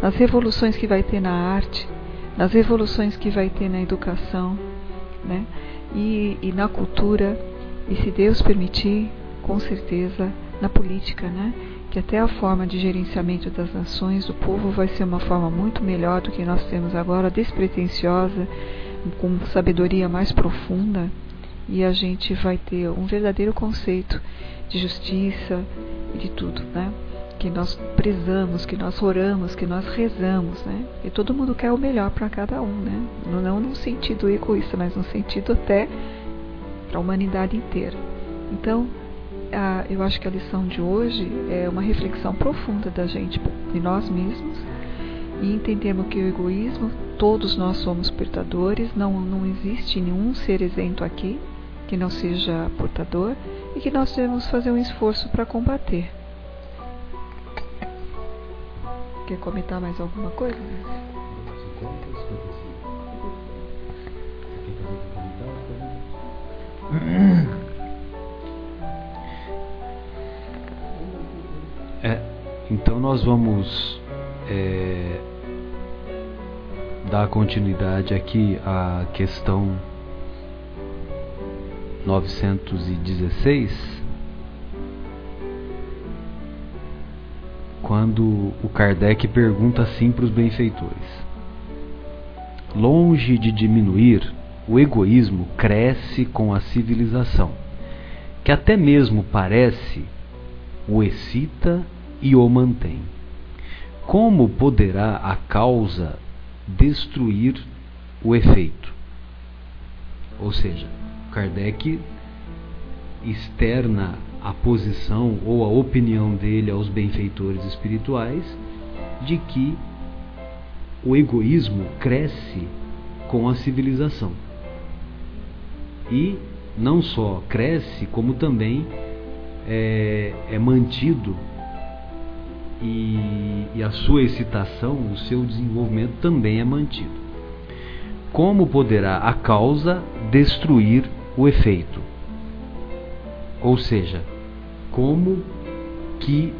nas revoluções que vai ter na arte, nas revoluções que vai ter na educação, né? e, e na cultura, e se Deus permitir, com certeza, na política, né? que até a forma de gerenciamento das nações, do povo, vai ser uma forma muito melhor do que nós temos agora, despretensiosa, com sabedoria mais profunda, e a gente vai ter um verdadeiro conceito de justiça e de tudo, né? que nós prezamos, que nós oramos, que nós rezamos, né? E todo mundo quer o melhor para cada um, né? Não num sentido egoísta, mas no sentido até para a humanidade inteira. Então, a, eu acho que a lição de hoje é uma reflexão profunda da gente, de nós mesmos, e entendermos que o egoísmo, todos nós somos portadores, não, não existe nenhum ser isento aqui que não seja portador, e que nós devemos fazer um esforço para combater. Quer comentar mais alguma coisa? É, então nós vamos é, dar continuidade aqui à questão 916 quando o Kardec pergunta assim para os benfeitores: Longe de diminuir, o egoísmo cresce com a civilização, que até mesmo parece o excita e o mantém. Como poderá a causa destruir o efeito? Ou seja, Kardec externa a posição ou a opinião dele aos benfeitores espirituais de que o egoísmo cresce com a civilização. E não só cresce, como também é, é mantido e, e a sua excitação, o seu desenvolvimento também é mantido. Como poderá a causa destruir o efeito? Ou seja, como que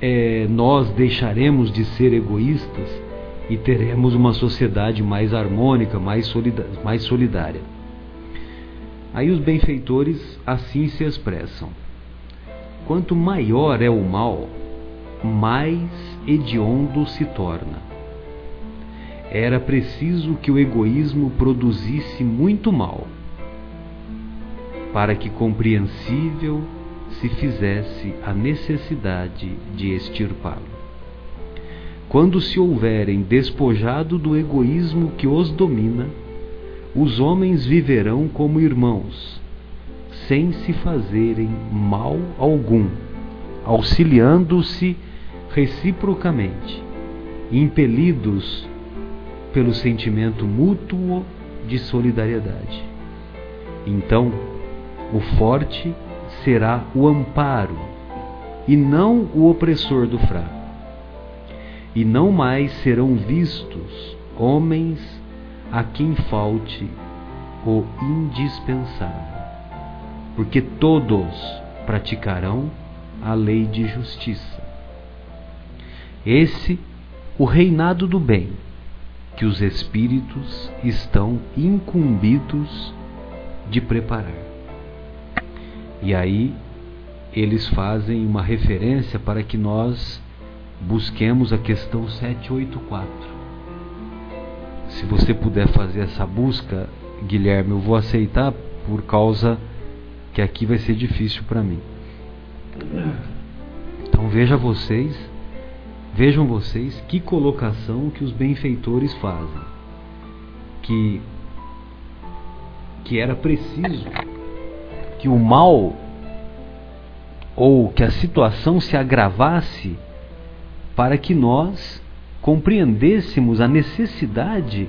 é, nós deixaremos de ser egoístas e teremos uma sociedade mais harmônica, mais, mais solidária. Aí os benfeitores assim se expressam. Quanto maior é o mal, mais hediondo se torna. Era preciso que o egoísmo produzisse muito mal, para que compreensível se fizesse a necessidade de extirpá-lo. Quando se houverem despojado do egoísmo que os domina, os homens viverão como irmãos, sem se fazerem mal algum, auxiliando-se reciprocamente, impelidos pelo sentimento mútuo de solidariedade. Então, o forte será o amparo e não o opressor do fraco. E não mais serão vistos homens a quem falte o indispensável porque todos praticarão a lei de justiça. Esse o reinado do bem que os espíritos estão incumbidos de preparar. E aí eles fazem uma referência para que nós busquemos a questão 784. Se você puder fazer essa busca, Guilherme, eu vou aceitar por causa que aqui vai ser difícil para mim. Então veja vocês, vejam vocês que colocação que os benfeitores fazem. Que que era preciso que o mal ou que a situação se agravasse para que nós compreendêssemos a necessidade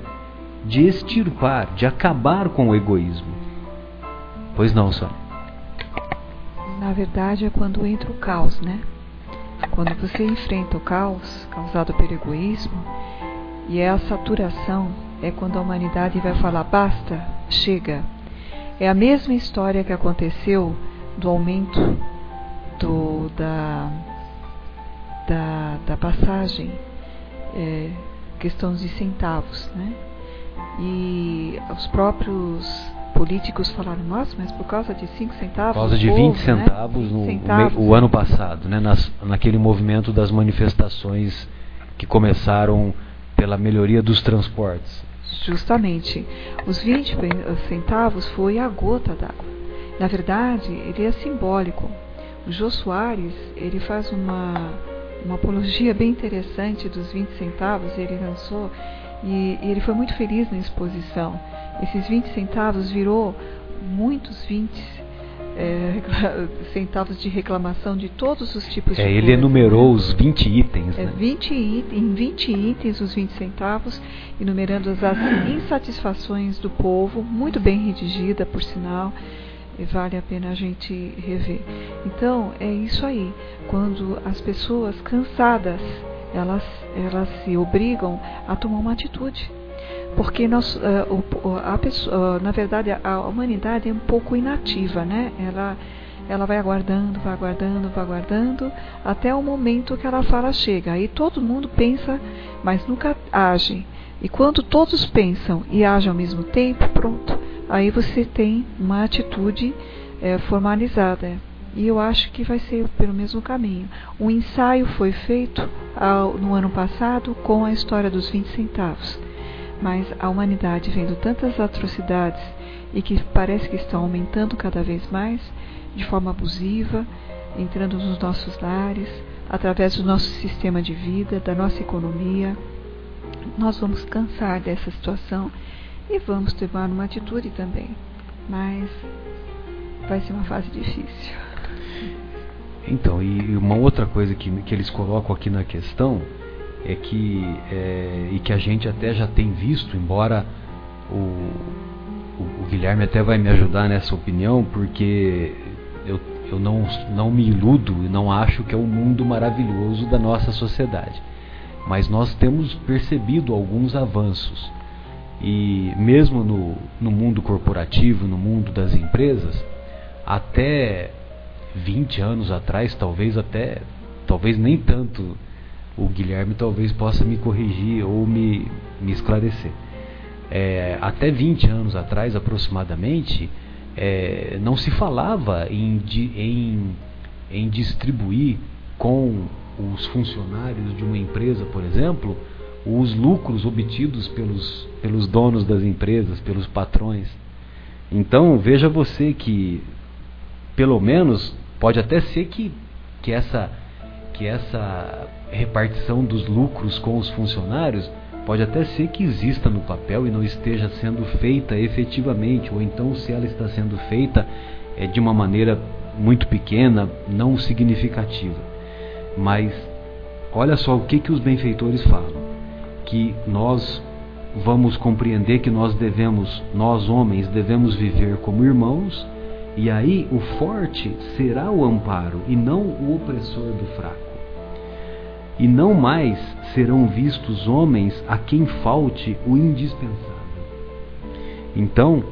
de extirpar, de acabar com o egoísmo. Pois não, Sônia? na verdade, é quando entra o caos, né? Quando você enfrenta o caos causado pelo egoísmo, e é a saturação, é quando a humanidade vai falar basta, chega. É a mesma história que aconteceu do aumento do, da, da, da passagem, é, questão de centavos, né? E os próprios políticos falaram, nossa, mas por causa de 5 centavos. Por causa de 20 povo, centavos, né? 20 no, centavos. o ano passado, né? Nas, naquele movimento das manifestações que começaram pela melhoria dos transportes. Justamente. Os 20 centavos foi a gota d'água. Na verdade, ele é simbólico. O Jô Soares, ele faz uma, uma apologia bem interessante dos 20 centavos, ele lançou e, e ele foi muito feliz na exposição esses 20 centavos virou muitos 20 é, centavos de reclamação de todos os tipos é, de Ele enumerou os 20 itens. É, né? 20 it em 20 itens, os 20 centavos, enumerando as insatisfações do povo, muito bem redigida, por sinal, vale a pena a gente rever. Então, é isso aí. Quando as pessoas cansadas, elas, elas se obrigam a tomar uma atitude porque nós, uh, a pessoa, uh, na verdade a humanidade é um pouco inativa, né? Ela, ela vai aguardando, vai aguardando, vai aguardando, até o momento que ela fala chega. Aí todo mundo pensa, mas nunca age. E quando todos pensam e agem ao mesmo tempo, pronto, aí você tem uma atitude é, formalizada. E eu acho que vai ser pelo mesmo caminho. O ensaio foi feito ao, no ano passado com a história dos 20 centavos mas a humanidade vendo tantas atrocidades e que parece que estão aumentando cada vez mais, de forma abusiva, entrando nos nossos lares, através do nosso sistema de vida, da nossa economia, nós vamos cansar dessa situação e vamos tomar uma atitude também. Mas vai ser uma fase difícil. Então, e uma outra coisa que, que eles colocam aqui na questão é que, é, e que a gente até já tem visto, embora o, o, o, Guilherme até vai me ajudar nessa opinião, porque eu, eu não, não me iludo e não acho que é o um mundo maravilhoso da nossa sociedade. Mas nós temos percebido alguns avanços. E mesmo no, no mundo corporativo, no mundo das empresas, até 20 anos atrás, talvez até, talvez nem tanto, o Guilherme talvez possa me corrigir ou me, me esclarecer. É, até 20 anos atrás, aproximadamente, é, não se falava em, em, em distribuir com os funcionários de uma empresa, por exemplo, os lucros obtidos pelos, pelos donos das empresas, pelos patrões. Então, veja você que, pelo menos, Pode até ser que, que, essa, que essa repartição dos lucros com os funcionários pode até ser que exista no papel e não esteja sendo feita efetivamente, ou então se ela está sendo feita é de uma maneira muito pequena, não significativa. Mas olha só o que, que os benfeitores falam: que nós vamos compreender que nós devemos, nós homens, devemos viver como irmãos e aí o forte será o amparo e não o opressor do fraco. E não mais serão vistos homens a quem falte o indispensável. Então,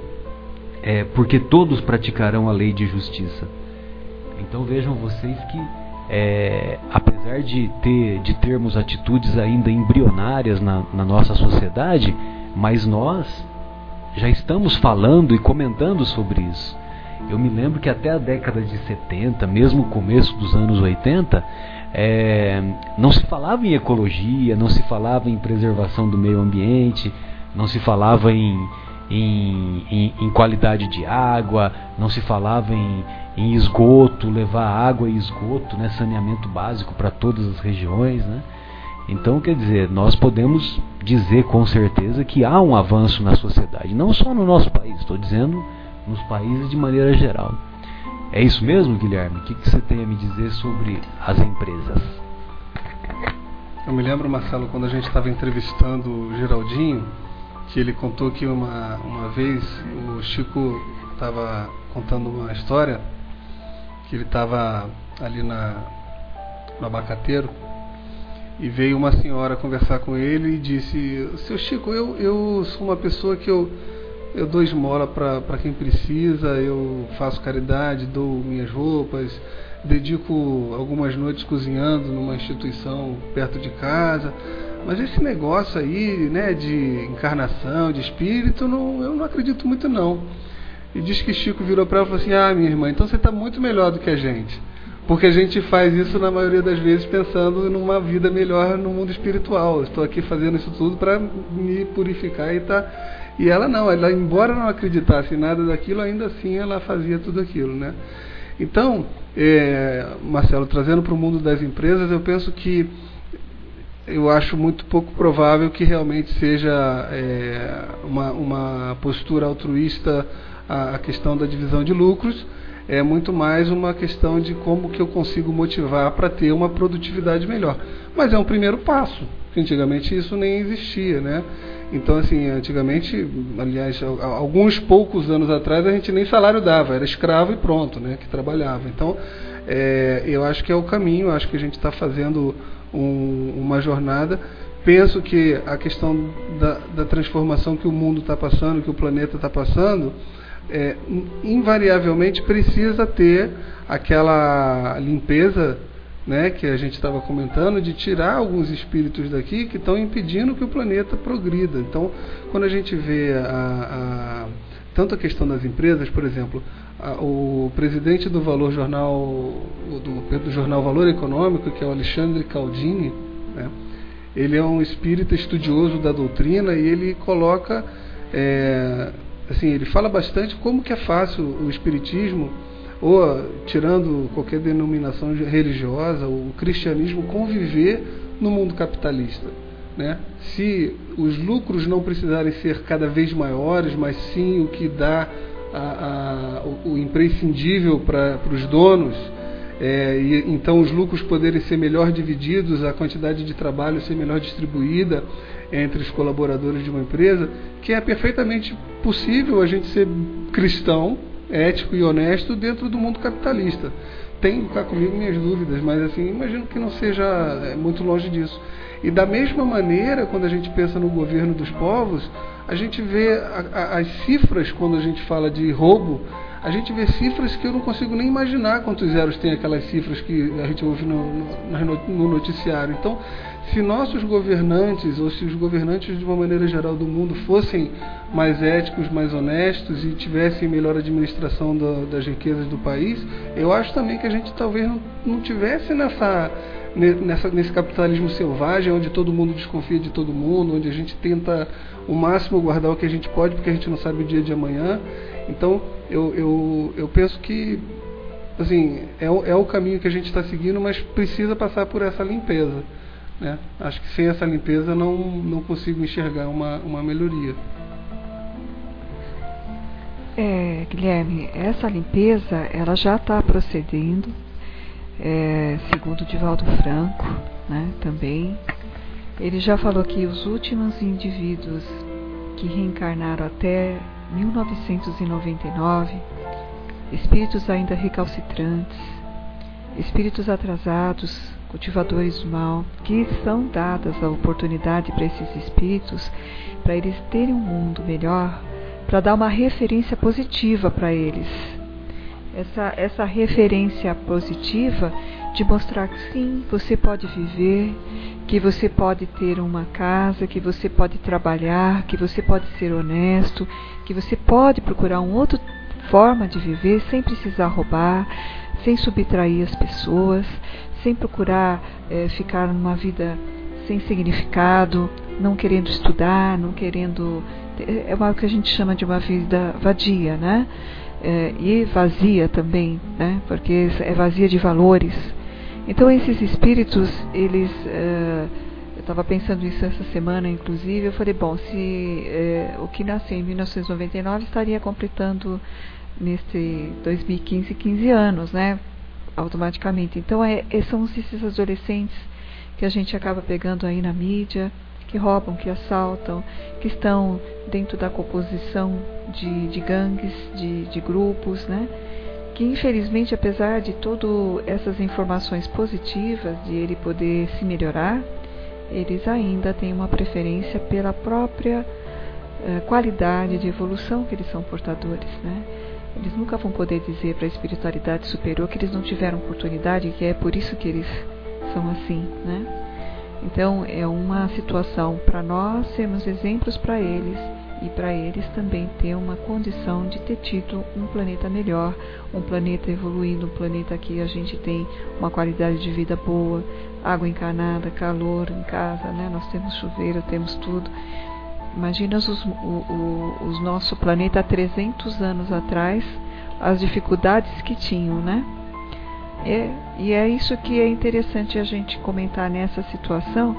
é, porque todos praticarão a lei de justiça. Então vejam vocês que, é, apesar de, ter, de termos atitudes ainda embrionárias na, na nossa sociedade, mas nós já estamos falando e comentando sobre isso. Eu me lembro que até a década de 70, mesmo o começo dos anos 80, é, não se falava em ecologia, não se falava em preservação do meio ambiente, não se falava em, em, em, em qualidade de água, não se falava em, em esgoto, levar água e esgoto, né, saneamento básico para todas as regiões. Né? Então, quer dizer, nós podemos dizer com certeza que há um avanço na sociedade, não só no nosso país, estou dizendo nos países de maneira geral. É isso mesmo, Guilherme? O que, que você tem a me dizer sobre as empresas? Eu me lembro, Marcelo, quando a gente estava entrevistando o Geraldinho, que ele contou que uma, uma vez o Chico estava contando uma história, que ele estava ali na, no abacateiro, e veio uma senhora conversar com ele e disse, seu Chico, eu, eu sou uma pessoa que eu eu dou esmola para quem precisa, eu faço caridade, dou minhas roupas, dedico algumas noites cozinhando numa instituição perto de casa. Mas esse negócio aí, né, de encarnação, de espírito, não, eu não acredito muito não. E diz que Chico virou para ela e falou assim: Ah, minha irmã, então você está muito melhor do que a gente. Porque a gente faz isso na maioria das vezes pensando numa vida melhor no mundo espiritual. Estou aqui fazendo isso tudo para me purificar e estar. Tá e ela não, ela embora não acreditasse em nada daquilo, ainda assim ela fazia tudo aquilo, né? Então, é, Marcelo, trazendo para o mundo das empresas, eu penso que eu acho muito pouco provável que realmente seja é, uma, uma postura altruísta a, a questão da divisão de lucros, é muito mais uma questão de como que eu consigo motivar para ter uma produtividade melhor. Mas é um primeiro passo, antigamente isso nem existia, né? Então, assim, antigamente, aliás, alguns poucos anos atrás, a gente nem salário dava, era escravo e pronto, né, que trabalhava. Então, é, eu acho que é o caminho, acho que a gente está fazendo um, uma jornada. Penso que a questão da, da transformação que o mundo está passando, que o planeta está passando, é, invariavelmente precisa ter aquela limpeza né, que a gente estava comentando, de tirar alguns espíritos daqui que estão impedindo que o planeta progrida. Então, quando a gente vê a, a, tanto a questão das empresas, por exemplo, a, o presidente do Valor Jornal, do, do, Jornal Valor Econômico, que é o Alexandre Caldini, né, ele é um espírita estudioso da doutrina e ele coloca, é, assim, ele fala bastante como que é fácil o espiritismo ou tirando qualquer denominação religiosa, o cristianismo conviver no mundo capitalista. Né? Se os lucros não precisarem ser cada vez maiores, mas sim o que dá a, a, o, o, imprescindível para os donos, é, e então os lucros poderem ser melhor divididos, a quantidade de trabalho ser melhor distribuída entre os colaboradores de uma empresa, que é perfeitamente possível a gente ser cristão, ético e honesto dentro do mundo capitalista. Tenho cá comigo minhas dúvidas, mas assim, imagino que não seja é, muito longe disso. E da mesma maneira, quando a gente pensa no governo dos povos, a gente vê a, a, as cifras quando a gente fala de roubo, a gente vê cifras que eu não consigo nem imaginar quantos zeros tem aquelas cifras que a gente ouve no, no, no noticiário. Então, se nossos governantes, ou se os governantes de uma maneira geral do mundo fossem mais éticos, mais honestos e tivessem melhor administração da, das riquezas do país, eu acho também que a gente talvez não, não tivesse nessa nessa, nesse capitalismo selvagem, onde todo mundo desconfia de todo mundo, onde a gente tenta o máximo guardar o que a gente pode, porque a gente não sabe o dia de amanhã. Então, eu, eu, eu penso que assim, é, é o caminho que a gente está seguindo, mas precisa passar por essa limpeza. Né? Acho que sem essa limpeza não, não consigo enxergar uma, uma melhoria. É, Guilherme, essa limpeza ela já está procedendo é, segundo Divaldo Franco, né, também, ele já falou que os últimos indivíduos que reencarnaram até 1999, espíritos ainda recalcitrantes, espíritos atrasados, cultivadores do mal, que são dadas a oportunidade para esses espíritos, para eles terem um mundo melhor, para dar uma referência positiva para eles, essa, essa referência positiva de mostrar que sim, você pode viver, que você pode ter uma casa, que você pode trabalhar, que você pode ser honesto, que você pode procurar uma outra forma de viver sem precisar roubar, sem subtrair as pessoas, sem procurar é, ficar numa vida sem significado, não querendo estudar, não querendo. É o que a gente chama de uma vida vadia, né? é, e vazia também, né? porque é vazia de valores. Então esses espíritos, eles, é, eu estava pensando isso essa semana, inclusive, eu falei, bom, se é, o que nasceu em 1999 estaria completando neste 2015 15 anos, né? Automaticamente. Então é, são esses adolescentes que a gente acaba pegando aí na mídia, que roubam, que assaltam, que estão dentro da composição de, de gangues, de, de grupos, né? que infelizmente, apesar de todas essas informações positivas de ele poder se melhorar, eles ainda têm uma preferência pela própria eh, qualidade de evolução que eles são portadores. Né? Eles nunca vão poder dizer para a espiritualidade superior que eles não tiveram oportunidade, que é por isso que eles são assim. Né? Então, é uma situação para nós sermos exemplos para eles e para eles também ter uma condição de ter tido um planeta melhor, um planeta evoluindo, um planeta que a gente tem uma qualidade de vida boa, água encanada, calor em casa, né? Nós temos chuveiro, temos tudo. Imagina os, o, o, os nosso planeta há 300 anos atrás, as dificuldades que tinham, né? É, e é isso que é interessante a gente comentar nessa situação,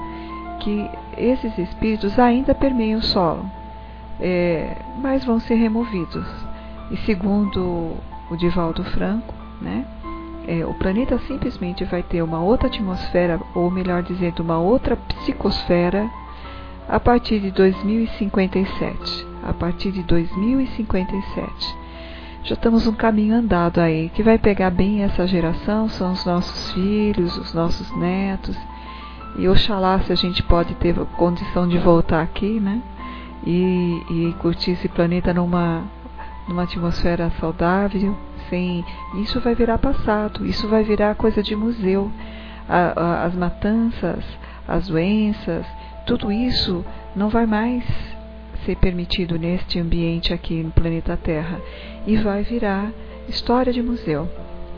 que esses espíritos ainda permeiam o solo, é, mas vão ser removidos. E segundo o Divaldo Franco, né, é, o planeta simplesmente vai ter uma outra atmosfera, ou melhor dizendo, uma outra psicosfera a partir de 2057. A partir de 2057 já estamos um caminho andado aí, que vai pegar bem essa geração, são os nossos filhos, os nossos netos. E oxalá se a gente pode ter condição de voltar aqui, né? E, e curtir esse planeta numa, numa atmosfera saudável, sem. Isso vai virar passado, isso vai virar coisa de museu. A, a, as matanças, as doenças, tudo isso não vai mais ser permitido neste ambiente aqui no planeta Terra e vai virar história de museu.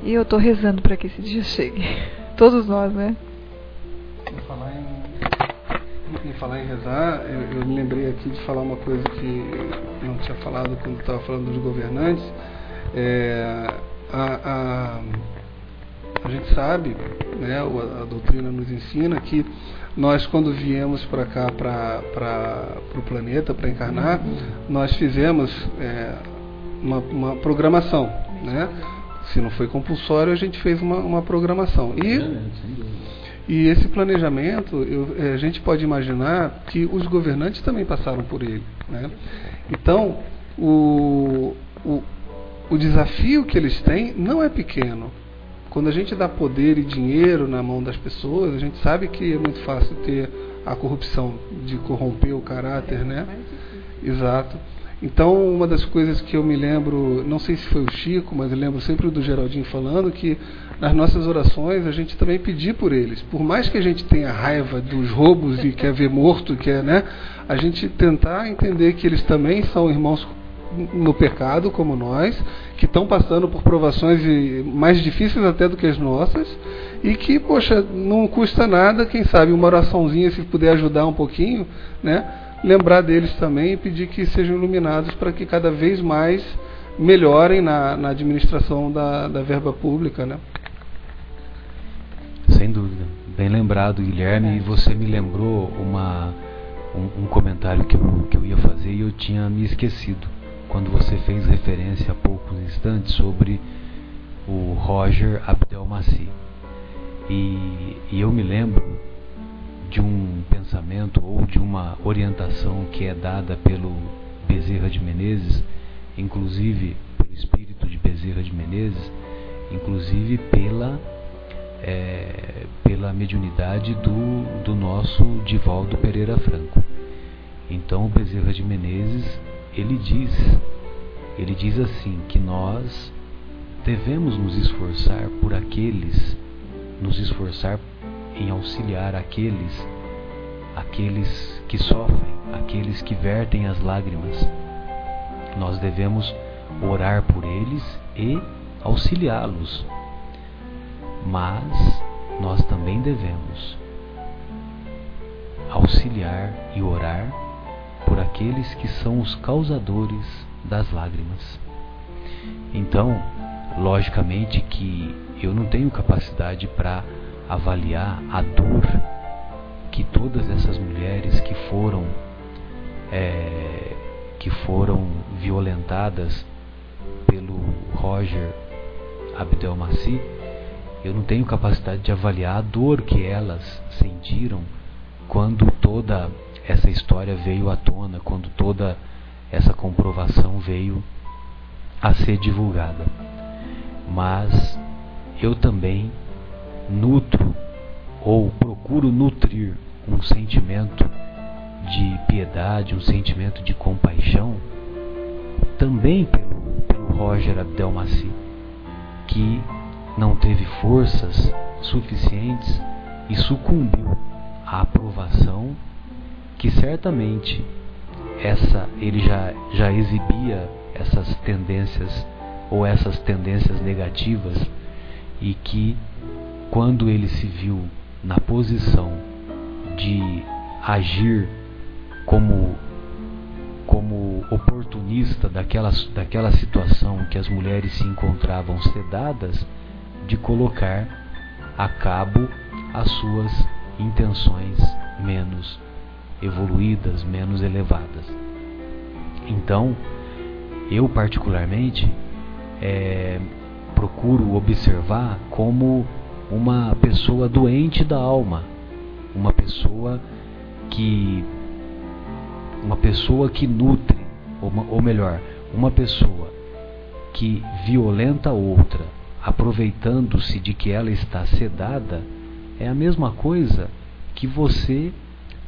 E eu estou rezando para que esse dia chegue. Todos nós, né? Em falar em, falar em rezar, eu, eu, me lembrei aqui de falar uma coisa que não tinha falado quando estava falando dos governantes. É, a, a, a gente sabe, né, a, a doutrina nos ensina que nós quando viemos para cá, para o planeta, para encarnar, nós fizemos é, uma, uma programação, né? Se não foi compulsório, a gente fez uma, uma programação. E, e esse planejamento, eu, eh, a gente pode imaginar que os governantes também passaram por ele. Né? Então, o, o, o desafio que eles têm não é pequeno. Quando a gente dá poder e dinheiro na mão das pessoas, a gente sabe que é muito fácil ter a corrupção de corromper o caráter, né? Exato. Então, uma das coisas que eu me lembro, não sei se foi o Chico, mas eu lembro sempre do Geraldinho falando que nas nossas orações a gente também pedir por eles. Por mais que a gente tenha raiva dos roubos e quer ver morto, quer, né? A gente tentar entender que eles também são irmãos no pecado, como nós, que estão passando por provações mais difíceis até do que as nossas, e que, poxa, não custa nada, quem sabe uma oraçãozinha, se puder ajudar um pouquinho, né? lembrar deles também e pedir que sejam iluminados para que cada vez mais melhorem na, na administração da, da, verba pública. Né? Sem dúvida. Bem lembrado, Guilherme, e você me lembrou uma, um, um, comentário que eu, que eu ia fazer e eu tinha me esquecido. Quando você fez referência há poucos instantes sobre o Roger Abdelmaci. E, e eu me lembro de um pensamento ou de uma orientação que é dada pelo Bezerra de Menezes, inclusive pelo espírito de Bezerra de Menezes, inclusive pela é, pela mediunidade do, do nosso Divaldo Pereira Franco. Então o Bezerra de Menezes ele diz ele diz assim que nós devemos nos esforçar por aqueles nos esforçar em auxiliar aqueles aqueles que sofrem, aqueles que vertem as lágrimas. Nós devemos orar por eles e auxiliá-los. Mas nós também devemos auxiliar e orar por aqueles que são os causadores das lágrimas. Então, logicamente que eu não tenho capacidade para avaliar a dor que todas essas mulheres que foram é, que foram violentadas pelo Roger Abdelmaci, eu não tenho capacidade de avaliar a dor que elas sentiram quando toda essa história veio à tona, quando toda essa comprovação veio a ser divulgada. Mas eu também nutro ou procuro nutrir um sentimento de piedade, um sentimento de compaixão, também pelo, pelo Roger Abdelmaci, que não teve forças suficientes e sucumbiu à aprovação que certamente essa ele já, já exibia essas tendências ou essas tendências negativas e que quando ele se viu na posição de agir como como oportunista daquela, daquela situação que as mulheres se encontravam sedadas, de colocar a cabo as suas intenções menos evoluídas, menos elevadas. Então, eu particularmente é, procuro observar como uma pessoa doente da alma, uma pessoa que uma pessoa que nutre, ou, ou melhor, uma pessoa que violenta outra, aproveitando-se de que ela está sedada, é a mesma coisa que você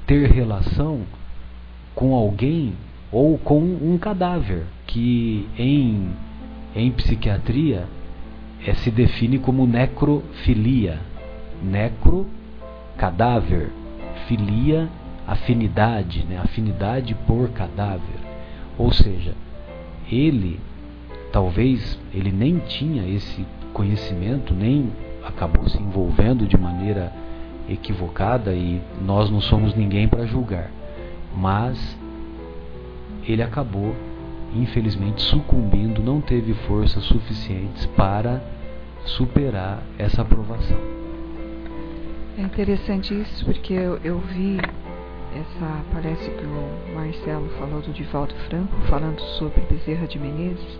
ter relação com alguém ou com um cadáver, que em, em psiquiatria é, se define como necrofilia. Necro, cadáver. Filia, afinidade, né? afinidade por cadáver. Ou seja, ele, talvez, ele nem tinha esse conhecimento, nem acabou se envolvendo de maneira equivocada e nós não somos ninguém para julgar. Mas ele acabou infelizmente sucumbindo, não teve forças suficientes para superar essa aprovação. É interessante isso porque eu, eu vi essa parece que o Marcelo falou do Divaldo Franco falando sobre Bezerra de Menezes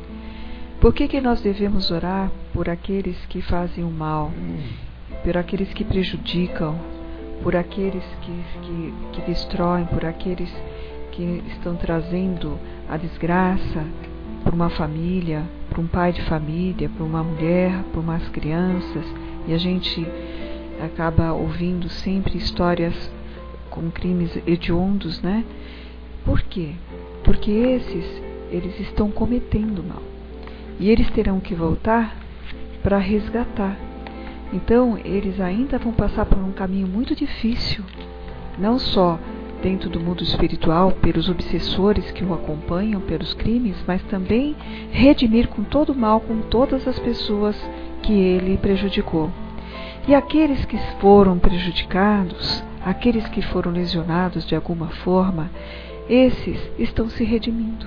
Por que, que nós devemos orar por aqueles que fazem o mal, por aqueles que prejudicam, por aqueles que, que, que destroem, por aqueles que estão trazendo a desgraça para uma família, para um pai de família, para uma mulher, para umas crianças, e a gente acaba ouvindo sempre histórias com crimes hediondos, né? Por quê? Porque esses, eles estão cometendo mal. E eles terão que voltar para resgatar. Então, eles ainda vão passar por um caminho muito difícil, não só dentro do mundo espiritual, pelos obsessores que o acompanham, pelos crimes, mas também redimir com todo o mal com todas as pessoas que ele prejudicou. E aqueles que foram prejudicados, aqueles que foram lesionados de alguma forma, esses estão se redimindo.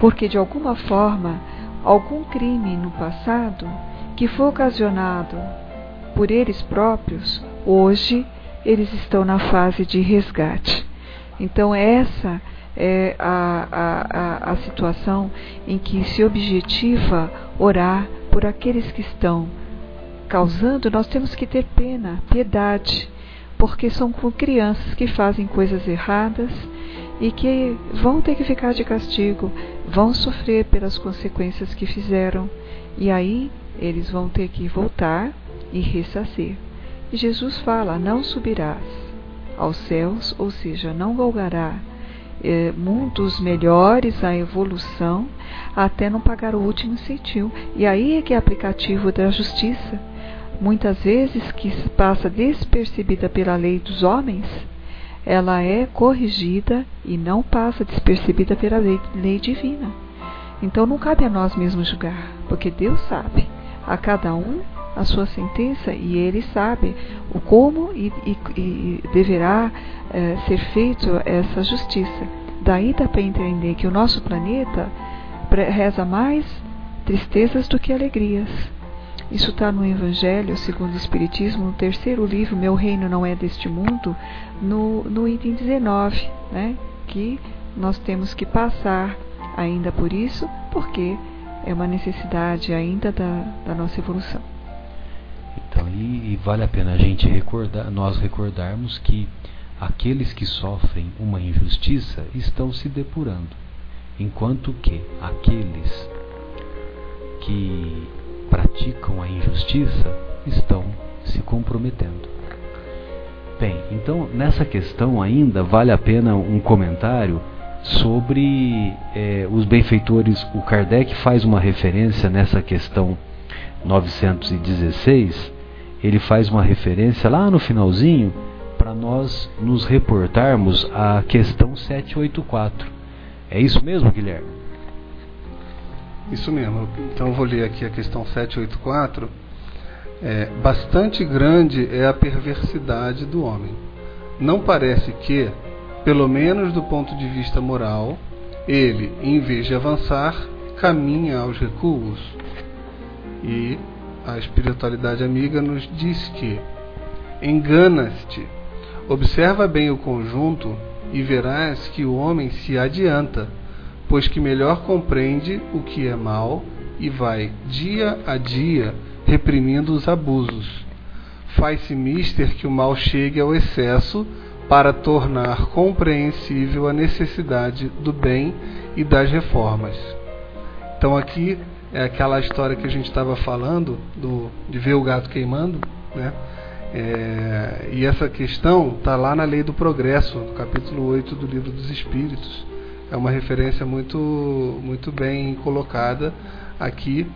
Porque de alguma forma, algum crime no passado que foi ocasionado por eles próprios, hoje eles estão na fase de resgate. Então, essa é a, a, a, situação em que se objetiva orar por aqueles que estão causando, nós temos que ter pena, piedade, porque são crianças que fazem coisas erradas e que vão ter que ficar de castigo, vão sofrer pelas consequências que fizeram, e aí eles vão ter que voltar e ressarcir. E Jesus fala: Não subirás aos céus, ou seja, não galgará eh, mundos melhores, a evolução, até não pagar o último centil. E aí é que é aplicativo da justiça. Muitas vezes que passa despercebida pela lei dos homens, ela é corrigida e não passa despercebida pela lei, lei divina. Então não cabe a nós mesmos julgar, porque Deus sabe a cada um a sua sentença e ele sabe o como e, e, e deverá é, ser feito essa justiça. Daí dá para entender que o nosso planeta reza mais tristezas do que alegrias. Isso está no Evangelho segundo o Espiritismo, no terceiro livro, Meu Reino Não É Deste Mundo, no, no item 19, né, que nós temos que passar ainda por isso, porque é uma necessidade ainda da, da nossa evolução. Então, e, e vale a pena a gente recordar, nós recordarmos que aqueles que sofrem uma injustiça estão se depurando, enquanto que aqueles que praticam a injustiça estão se comprometendo. Bem, então nessa questão ainda vale a pena um comentário sobre é, os benfeitores. O Kardec faz uma referência nessa questão 916 ele faz uma referência lá no finalzinho para nós nos reportarmos à questão 784. É isso mesmo, Guilherme? Isso mesmo. Então vou ler aqui a questão 784. É, bastante grande é a perversidade do homem. Não parece que, pelo menos do ponto de vista moral, ele, em vez de avançar, caminha aos recuos. E a espiritualidade amiga nos diz que enganas-te, observa bem o conjunto e verás que o homem se adianta, pois que melhor compreende o que é mal e vai dia a dia reprimindo os abusos. Faz-se mister que o mal chegue ao excesso para tornar compreensível a necessidade do bem e das reformas. Então aqui é aquela história que a gente estava falando do, de ver o gato queimando, né? É, e essa questão está lá na Lei do Progresso, no capítulo 8 do Livro dos Espíritos. É uma referência muito, muito bem colocada aqui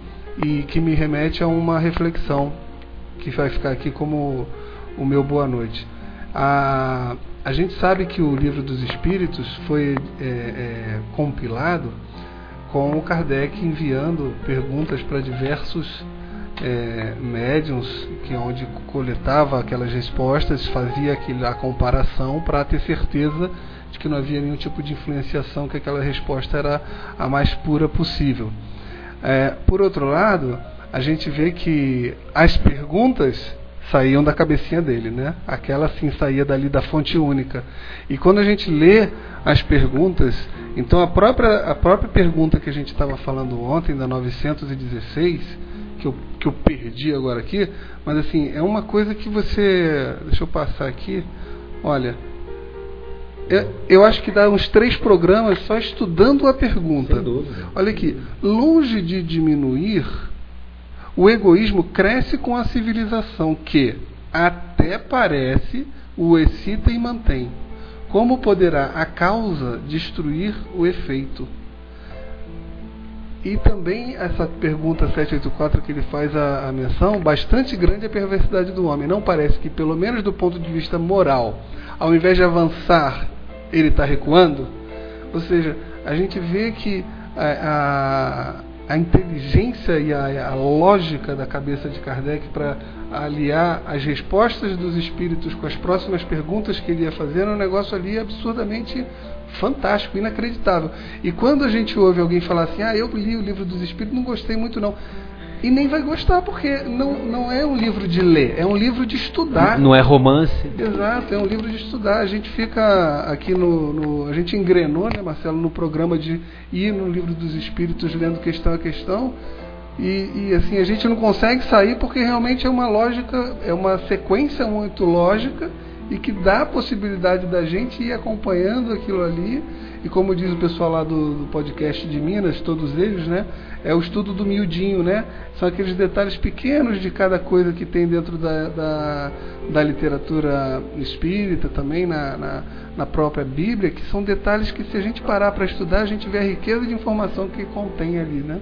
e que me remete a uma reflexão que vai ficar aqui como o meu boa noite. A, a gente sabe que o Livro dos Espíritos foi é, é, compilado com o Kardec enviando perguntas para diversos é, médiums, que onde coletava aquelas respostas, fazia aquela, a comparação para ter certeza de que não havia nenhum tipo de influenciação, que aquela resposta era a mais pura possível. É, por outro lado, a gente vê que as perguntas saíam da cabecinha dele, né? Aquela sim saía dali da fonte única. E quando a gente lê as perguntas, então a própria, a própria pergunta que a gente estava falando ontem, da 916, que eu, que eu perdi agora aqui, mas assim, é uma coisa que você. Deixa eu passar aqui. Olha, eu, eu, acho que dá uns três programas só estudando a pergunta. Olha aqui, longe de diminuir o egoísmo cresce com a civilização que, até parece, o excita e mantém. Como poderá a causa destruir o efeito? E também essa pergunta 784 que ele faz a, a menção, bastante grande a perversidade do homem. Não parece que, pelo menos do ponto de vista moral, ao invés de avançar, ele está recuando? Ou seja, a gente vê que a, a a inteligência e a, a lógica da cabeça de Kardec para aliar as respostas dos espíritos com as próximas perguntas que ele ia fazer, é um negócio ali absurdamente fantástico, inacreditável. E quando a gente ouve alguém falar assim, ah, eu li o livro dos espíritos, não gostei muito não e nem vai gostar, porque não, não é um livro de ler, é um livro de estudar. Não é romance. Exato, é um livro de estudar. A gente fica aqui no. no a gente engrenou, né, Marcelo, no programa de ir no livro dos Espíritos lendo questão a questão. E, e assim, a gente não consegue sair porque realmente é uma lógica, é uma sequência muito lógica e que dá a possibilidade da gente ir acompanhando aquilo ali. E como diz o pessoal lá do, do podcast de Minas, todos eles, né? é o estudo do miudinho, né? São aqueles detalhes pequenos de cada coisa que tem dentro da, da, da literatura espírita, também na, na, na, própria Bíblia, que são detalhes que se a gente parar para estudar, a gente vê a riqueza de informação que contém ali, né?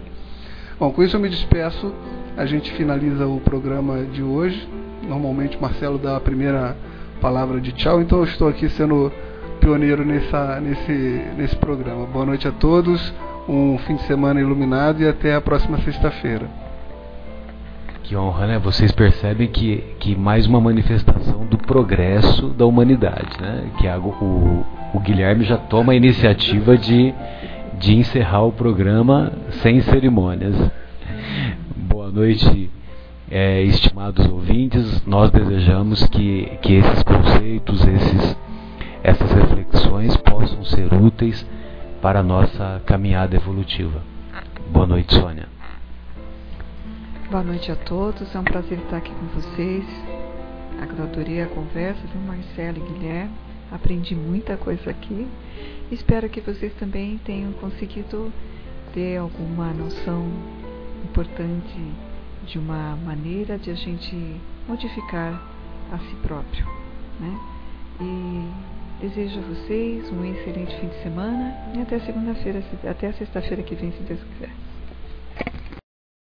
Bom, com isso eu me despeço. A gente finaliza o programa de hoje. Normalmente o Marcelo dá a primeira palavra de tchau, então eu estou aqui sendo pioneiro nessa, nesse, nesse programa. Boa noite a todos um fim de semana iluminado e até a próxima sexta-feira. Que honra, né? Vocês percebem que, que mais uma manifestação do progresso da humanidade, né? Que a, o, o Guilherme já toma a iniciativa de, de encerrar o programa sem cerimônias. Boa noite, é, estimados ouvintes. Nós desejamos que, que esses conceitos, esses, essas reflexões possam ser úteis para a nossa caminhada evolutiva. Boa noite, Sônia. Boa noite a todos, é um prazer estar aqui com vocês. Adorei a conversa, viu, Marcelo e Guilherme? Aprendi muita coisa aqui. Espero que vocês também tenham conseguido ter alguma noção importante de uma maneira de a gente modificar a si próprio, né? E Desejo a vocês um excelente fim de semana e até segunda-feira, até sexta-feira que vem, se Deus quiser.